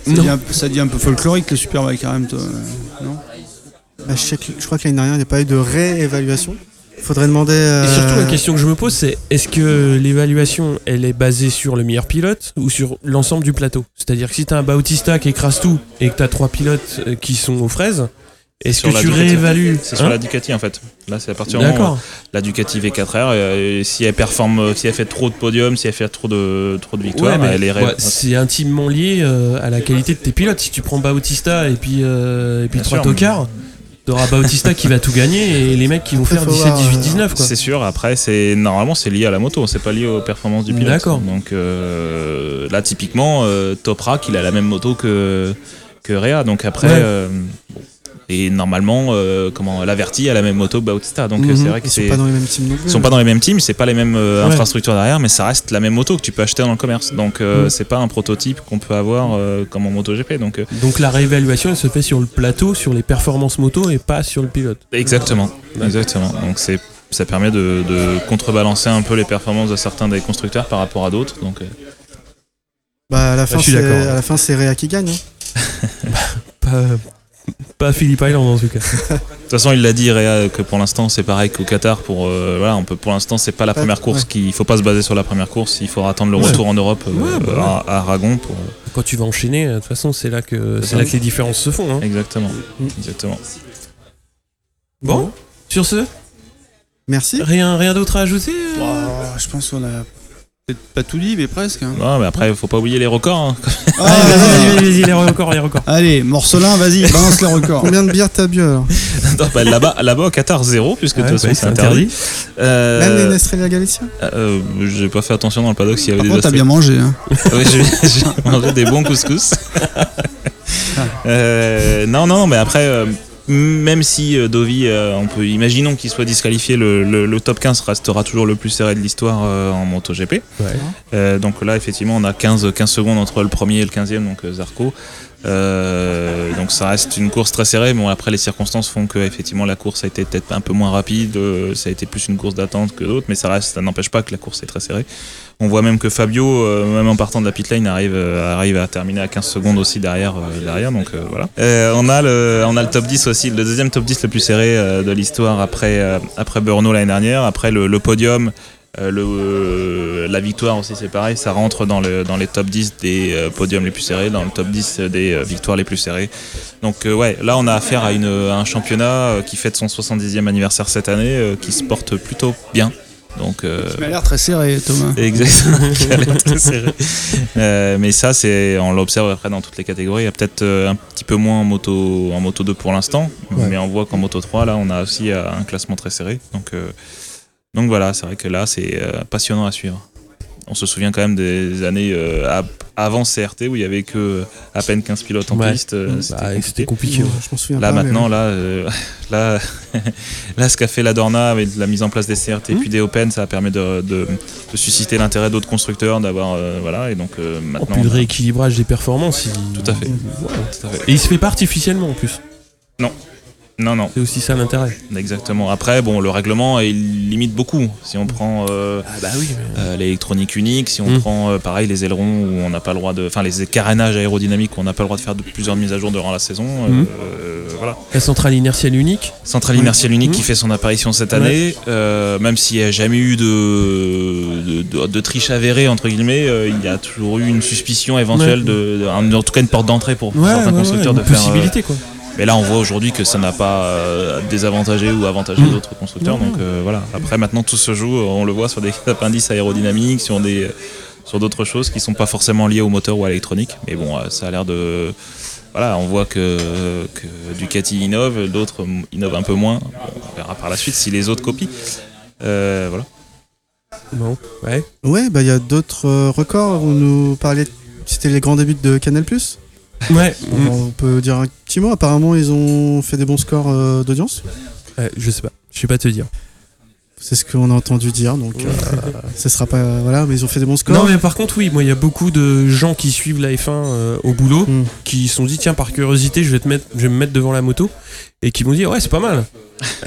Ça Non. dit, un, peu- ça dit un peu folklorique les Superbikes quand même, toi, euh, non? Bah, je, sais que- je crois que l'année dernière, il n'y a pas eu de réévaluation. Il faudrait demander. euh, Et surtout, la question que je me pose, c'est est-ce que l'évaluation, elle est basée sur le meilleur pilote ou sur l'ensemble du plateau? C'est-à-dire que si t'as un Bautista qui écrase tout et que t'as trois pilotes euh, qui sont aux fraises, est-ce que tu Ducati. réévalues C'est sur hein la Ducati en fait. Là c'est à partir du moment où D'accord. la Ducati V4R, euh, et si elle performe, euh, si elle fait trop de podiums, si elle fait trop de, trop de victoires, Ouais, elle est ouais, c'est intimement lié euh, à la qualité de tes pilotes. Si tu prends Bautista et puis, euh, et puis Bien trois tocards, t'auras Bautista qui va tout gagner et les mecs qui vont faire faut 17, voir, 18, euh, 19 quoi. C'est sûr, après, c'est normalement c'est lié à la moto, c'est pas lié aux performances du pilote. D'accord. Donc euh, là, typiquement, euh, Toprak, il a la même moto que, que Réa. Donc après, Ouais. euh, bon. Et normalement, euh, comment Laverty a la même moto que Bautista. Donc Mhm. euh, c'est vrai que Ils sont pas dans les mêmes teams non plus. Ils sont pas dans les mêmes teams, c'est pas les mêmes euh, Ouais. infrastructures derrière, mais ça reste la même moto que tu peux acheter dans le commerce. Donc euh, Mhm. c'est pas un prototype qu'on peut avoir euh, comme en MotoGP. Donc euh, Donc la réévaluation, elle se fait sur le plateau, sur les performances moto et pas sur le pilote. exactement, exactement. Donc c'est ça permet de, de contrebalancer un peu les performances de certains des constructeurs par rapport à d'autres. Donc euh, Bah, à la fin, c'est- la fin, c'est Réa qui gagne. hein. Pas, pas Philippe Island en tout cas. De toute façon, il l'a dit, Réa, que pour l'instant, c'est pareil qu'au Qatar. Pour, euh, voilà, on peut, pour l'instant, c'est pas la première course. ouais. Qu'il il faut pas se baser sur la première course. Il faudra attendre le Ouais. retour en Europe euh, Ouais, bah ouais. à, à Aragon. Pour, Quand tu vas enchaîner, de toute façon, c'est là que C'est là que les différences se font. hein. exactement, Mm. exactement. Bon, sur ce, Merci. rien, rien d'autre à ajouter euh Ouah, Je pense qu'on a pas tout dit, mais presque. hein. Non, mais après, faut pas oublier les records. hein. Ah, Vas-y, vas-y, vas-y, vas-y, les records, les records. Allez, Morcelin, vas-y, balance les records. Combien de bières t'as bu alors Attends, bah, là-bas, là-bas au Qatar, zéro, puisque de Ouais, toute façon, c'est interdit. Euh, Même les Nestrella Galicia? euh, j'ai pas fait attention dans le paddock s'il y avait Par des contre, t'as bien mangé. Hein. Ouais, j'ai j'ai mangé des bons couscous. Euh, non, non, mais après, euh, même si euh, Dovi, euh, on peut, imaginons qu'il soit disqualifié, le, le- le top 15 restera toujours le plus serré de l'histoire euh, en MotoGP. Ouais. Donc là, effectivement, on a 15, 15 secondes entre le premier et le 15e, donc Zarco. Euh, donc ça reste une course très serrée. Bon, après, les circonstances font que effectivement la course a été peut-être un peu moins rapide. euh, ça a été plus une course d'attente que d'autres, mais ça reste, ça n'empêche pas que la course est très serrée. On voit même que Fabio, euh, même en partant de la pit lane, arrive, euh, arrive à terminer à 15 secondes aussi derrière. euh, derrière donc voilà. On, a le, on a le top 10 aussi, le deuxième top 10 le plus serré de l'histoire après, après l'année dernière. Après le, podium, le, la victoire aussi, c'est pareil, ça rentre dans, le, dans les top 10 des podiums les plus serrés, dans le top 10 des victoires les plus serrées. Donc ouais, là on a affaire à, une, à un championnat qui fête son 70e anniversaire cette année, qui se porte plutôt bien. Donc, euh, Tu m'as l'air très serré, Thomas. Exactement, qui a l'air très serré. Euh, mais ça, c'est, on l'observe après dans toutes les catégories. Il y a peut-être euh, un petit peu moins en moto, en moto 2 pour l'instant, Ouais. mais on voit qu'en moto 3, là, on a aussi euh, un classement très serré. Donc, euh, donc voilà, c'est vrai que là, c'est euh, passionnant à suivre. On se souvient quand même des années euh, avant CRT où il y avait que à peine 15 pilotes en Ouais. piste. euh, Bah, c'était compliqué. compliqué. ouais. Je m'en souviens Là pas. mais- maintenant, là, euh, là, là, ce qu'a fait la Dorna avec la mise en place des CRT et Mhm. puis des Open, ça a permis de, de- de susciter l'intérêt d'autres constructeurs, d'avoir euh, voilà, et donc euh, En maintenant. plus, le rééquilibrage des performances. il- Tout à fait. Ouais. tout à fait. Et il se fait pas artificiellement en plus. Non, non, C'est aussi ça l'intérêt. exactement. Après, bon, le règlement il limite beaucoup. Si on prend euh, Ah bah oui. euh, l'électronique unique, si on Mhm. prend euh, pareil les ailerons où on n'a pas le droit de, enfin les carénages aérodynamiques où on n'a pas le droit de faire de plusieurs mises à jour durant la saison. euh, voilà. La centrale inertielle unique. Centrale Oui. inertielle unique qui fait son apparition cette année, même s'il n'y a jamais eu de, de, de- de triche avérée, entre guillemets, il y a toujours eu une suspicion éventuelle, de, en tout cas une porte d'entrée pour Ouais, certains constructeurs ouais, de une faire. possibilité quoi. Mais là, on voit aujourd'hui que ça n'a pas euh, désavantagé ou avantagé Mm. d'autres constructeurs. Donc euh, voilà. Après, maintenant, tout se joue. On le voit sur des appendices aérodynamiques, sur des sur d'autres choses qui sont pas forcément liées au moteur ou à l'électronique. Mais bon, euh, ça a l'air de voilà, on voit que, que Ducati innove, d'autres innovent un peu moins. Bon, on verra par la suite si les autres copient. Euh, voilà. Bon, ouais. Ouais, bah il y a d'autres records. Vous nous parliez, c'était les grands débuts de Canal+. Ouais. On peut dire un petit mot. Apparemment, ils ont fait des bons scores euh, d'audience. Ouais, je sais pas. Je sais pas te dire. C'est ce qu'on a entendu dire. Donc, euh, ce sera pas voilà, mais ils ont fait des bons scores. Non, mais par contre, oui, moi, il y a beaucoup de gens qui suivent la F1 euh, au boulot, Hmm. qui se sont dit, tiens, par curiosité, je vais, te mettre, je vais me mettre devant la moto, et qui m'ont dit, ouais, c'est pas mal.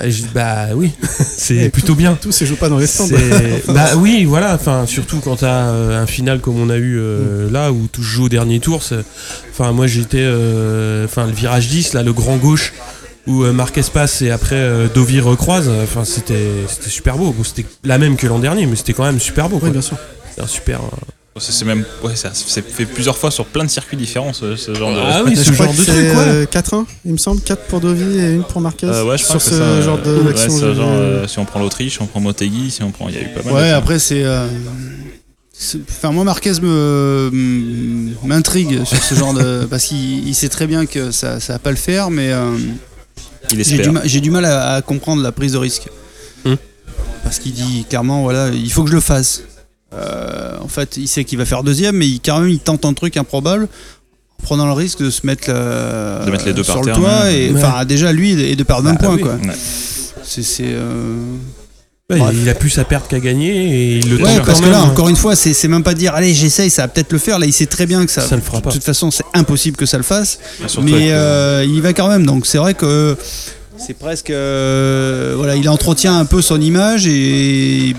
Et je dis, bah oui, c'est plutôt bien. Tout se joue pas dans les stands. Bah oui, voilà, enfin, surtout quand t'as euh, un final comme on a eu euh, là, où tout se joue au dernier tour. c'est- Enfin, moi, j'étais. euh, Enfin, le virage 10, là, le grand gauche, où euh, Marquez passe et après euh, Dovi recroise. Enfin, c'était c'était super beau. Bon, c'était la même que l'an dernier, mais c'était quand même super beau. Oui, Quoi. bien sûr. C'était un super. euh, C'est même ouais, ça s'est fait plusieurs fois sur plein de circuits différents ce, ce genre de. Ah oui, ce crois genre de c'est, truc, ouais. euh, 4-1, il me semble. 4 pour Dovi et une pour Marquez. Euh, ouais, je crois sur que ce c'est ça, genre de ouais, ce genre, euh, si on prend l'Autriche, si on prend Motegi, si on prend, il y a eu pas mal. Ouais, après c'est. euh, Enfin, moi, Marquez me m'intrigue sur ce genre de. Parce qu'il il sait très bien que ça, ça va pas le faire, mais euh, j'ai du, ma- j'ai du mal à, à comprendre la prise de risque. Hmm. Parce qu'il dit clairement, voilà, il faut que je le fasse. Euh, en fait, il sait qu'il va faire deuxième, mais il, carrément, il tente un truc improbable. en Prenant le risque de se mettre, la- De mettre les deux sur par le toit même. et Ouais. déjà lui et de perdre un point oui. quoi. Ouais. C'est c'est, euh, ouais, Bref. il a plus à perdre qu'à gagner et il le Ouais, parce quand que même. là, encore une fois, c'est c'est même pas dire, allez, j'essaye, ça va peut-être le faire. Là, il sait très bien que ça, Ça le fera pas. De toute façon, c'est impossible que ça le fasse. Avec, mais euh, il y va quand même. Donc, c'est vrai que c'est presque. euh, voilà, il entretient un peu son image et.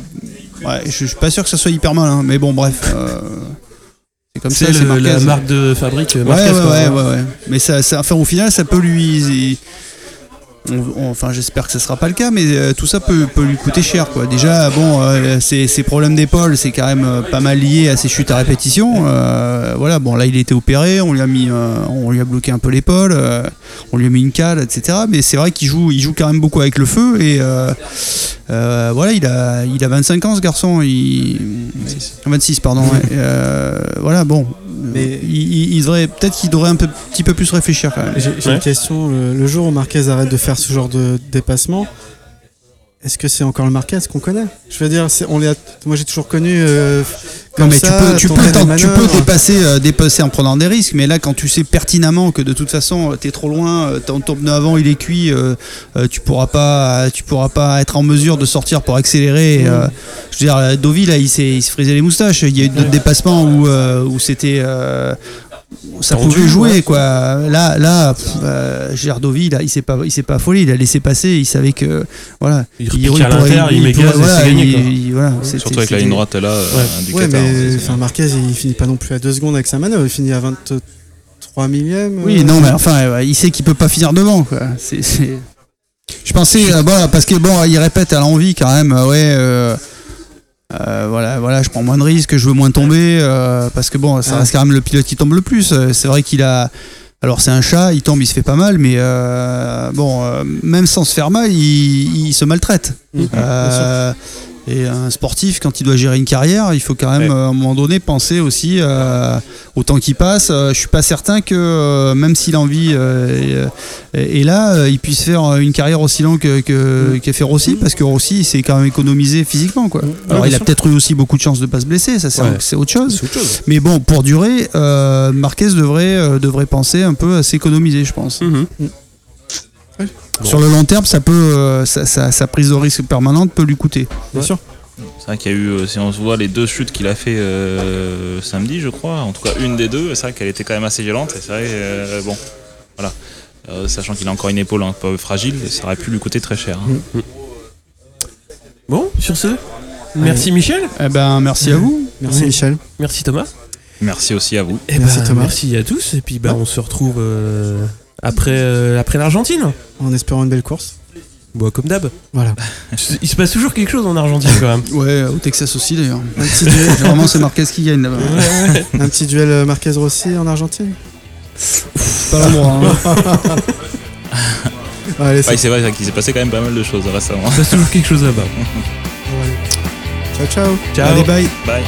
Ouais, je, suis pas sûr que ça soit hyper mal, hein, mais bon, bref. euh, c'est comme ça, C'est la marque de fabrique. Ouais, Marquez, ouais, quoi. ouais, ouais, ouais. Mais ça, ça, enfin, au final, ça peut lui. On- on- enfin, j'espère que ce sera pas le cas, mais euh, tout ça peut, peut lui coûter cher, quoi. Déjà, bon, euh, ses, ses problèmes d'épaule, c'est quand même euh, pas mal lié à ses chutes à répétition. Euh, voilà, bon, là, il a été opéré, on lui a mis, euh, on lui a bloqué un peu l'épaule, euh, on lui a mis une cale, etc. Mais c'est vrai qu'il joue, il joue quand même beaucoup avec le feu et euh, euh, voilà, il a, il a 25 ans, ce garçon. Il... 26, pardon. ouais. Euh, voilà, bon. Mais- il, il- devrait peut-être qu'il devrait un peu, petit peu plus réfléchir quand même. J'ai j'ai Ouais. une question. Le, le jour où Marquez arrête de faire ce genre de dépassement, est-ce que c'est encore le Marquez qu'on connaît? Je veux dire, on les a- moi j'ai toujours connu euh, Non mais ça, tu peux, tu peux, tu dépasser, euh, dépasser en prenant des risques, mais là quand tu sais pertinemment que de toute façon euh, t'es trop loin, ton ton pneu avant il est cuit, euh, tu pourras pas, tu pourras pas être en mesure de sortir pour accélérer. je veux dire, Dovi là il s'est, il se frisait les moustaches. Il y a eu d'autres dépassements où, où c'était ça Tendu, pouvait jouer ouais. quoi. Là, là, pff, euh, Gérard Dovi, là, il s'est pas, il s'est pas affolé, il a laissé passer. Il savait que voilà, Il repique à pourrait- l'inter, il met gaz et voilà, c'est gagné. il- quoi. il- voilà, c'était- Surtout avec la ligne droite là, euh, du Ouais, Qatar, mais c'est- enfin, Marquez il finit pas non plus à 2 secondes avec sa manœuvre, il finit à 23 millième. Oui, euh, non, mais enfin, il sait qu'il peut pas finir devant, quoi. C'est, c'est- Je pensais, parce que bon, il répète à l'envie quand même, ouais, euh, euh, voilà, voilà, je prends moins de risques, je veux moins tomber, euh, parce que bon, ça reste quand même le pilote qui tombe le plus. Euh, C'est vrai qu'il a, alors c'est un chat, il tombe, il se fait pas mal, mais euh, bon, même sans se faire mal, il, il se maltraite. Euh, et un sportif, quand il doit gérer une carrière, il faut quand même Ouais. euh, à un moment donné penser aussi euh, au temps qui passe. Euh, je suis pas certain que euh, même si l'envie est, là, il puisse faire une carrière aussi longue que, que, qu'a fait Rossi, parce que Rossi il s'est quand même économisé physiquement. Quoi. Alors bien il a peut-être eu aussi beaucoup de chance de pas se blesser, ça c'est, Ouais. autre chose. C'est autre chose. Mais bon, pour durer, Marquez devrait, devrait penser un peu à s'économiser, je pense. Sur le long terme, ça peut, euh, sa, sa- sa prise de risque permanente peut lui coûter. Bien sûr. C'est vrai qu'il y a eu, euh, si on se voit les deux chutes qu'il a fait euh, samedi, je crois, en tout cas une des deux, c'est vrai qu'elle était quand même assez violente. Et c'est vrai, euh, bon, voilà. Euh, sachant qu'il a encore une épaule un peu fragile, ça aurait pu lui coûter très cher. hein. Bon, sur ce, merci Michel, Eh ben, merci à vous. Merci Oui. Michel. merci Thomas. Merci aussi à vous. Et Merci, bah, Thomas. Merci à tous. Et puis bah, on se retrouve euh, après, euh, après l'Argentine. En espérant une belle course. Bon, comme d'hab. Voilà. Il se passe toujours quelque chose en Argentine quand même. Ouais, au Texas aussi d'ailleurs. Un petit duel, Généralement, c'est Marquez qui gagne là-bas. un petit duel Marquez Rossi en Argentine. C'est pas l'endroit. hein. Allez, Ouais, c'est c'est vrai qu'il s'est passé quand même pas mal de choses récemment. Il se passe toujours quelque chose là-bas. ouais. Ciao, ciao. Ciao. Allez, bye. Bye.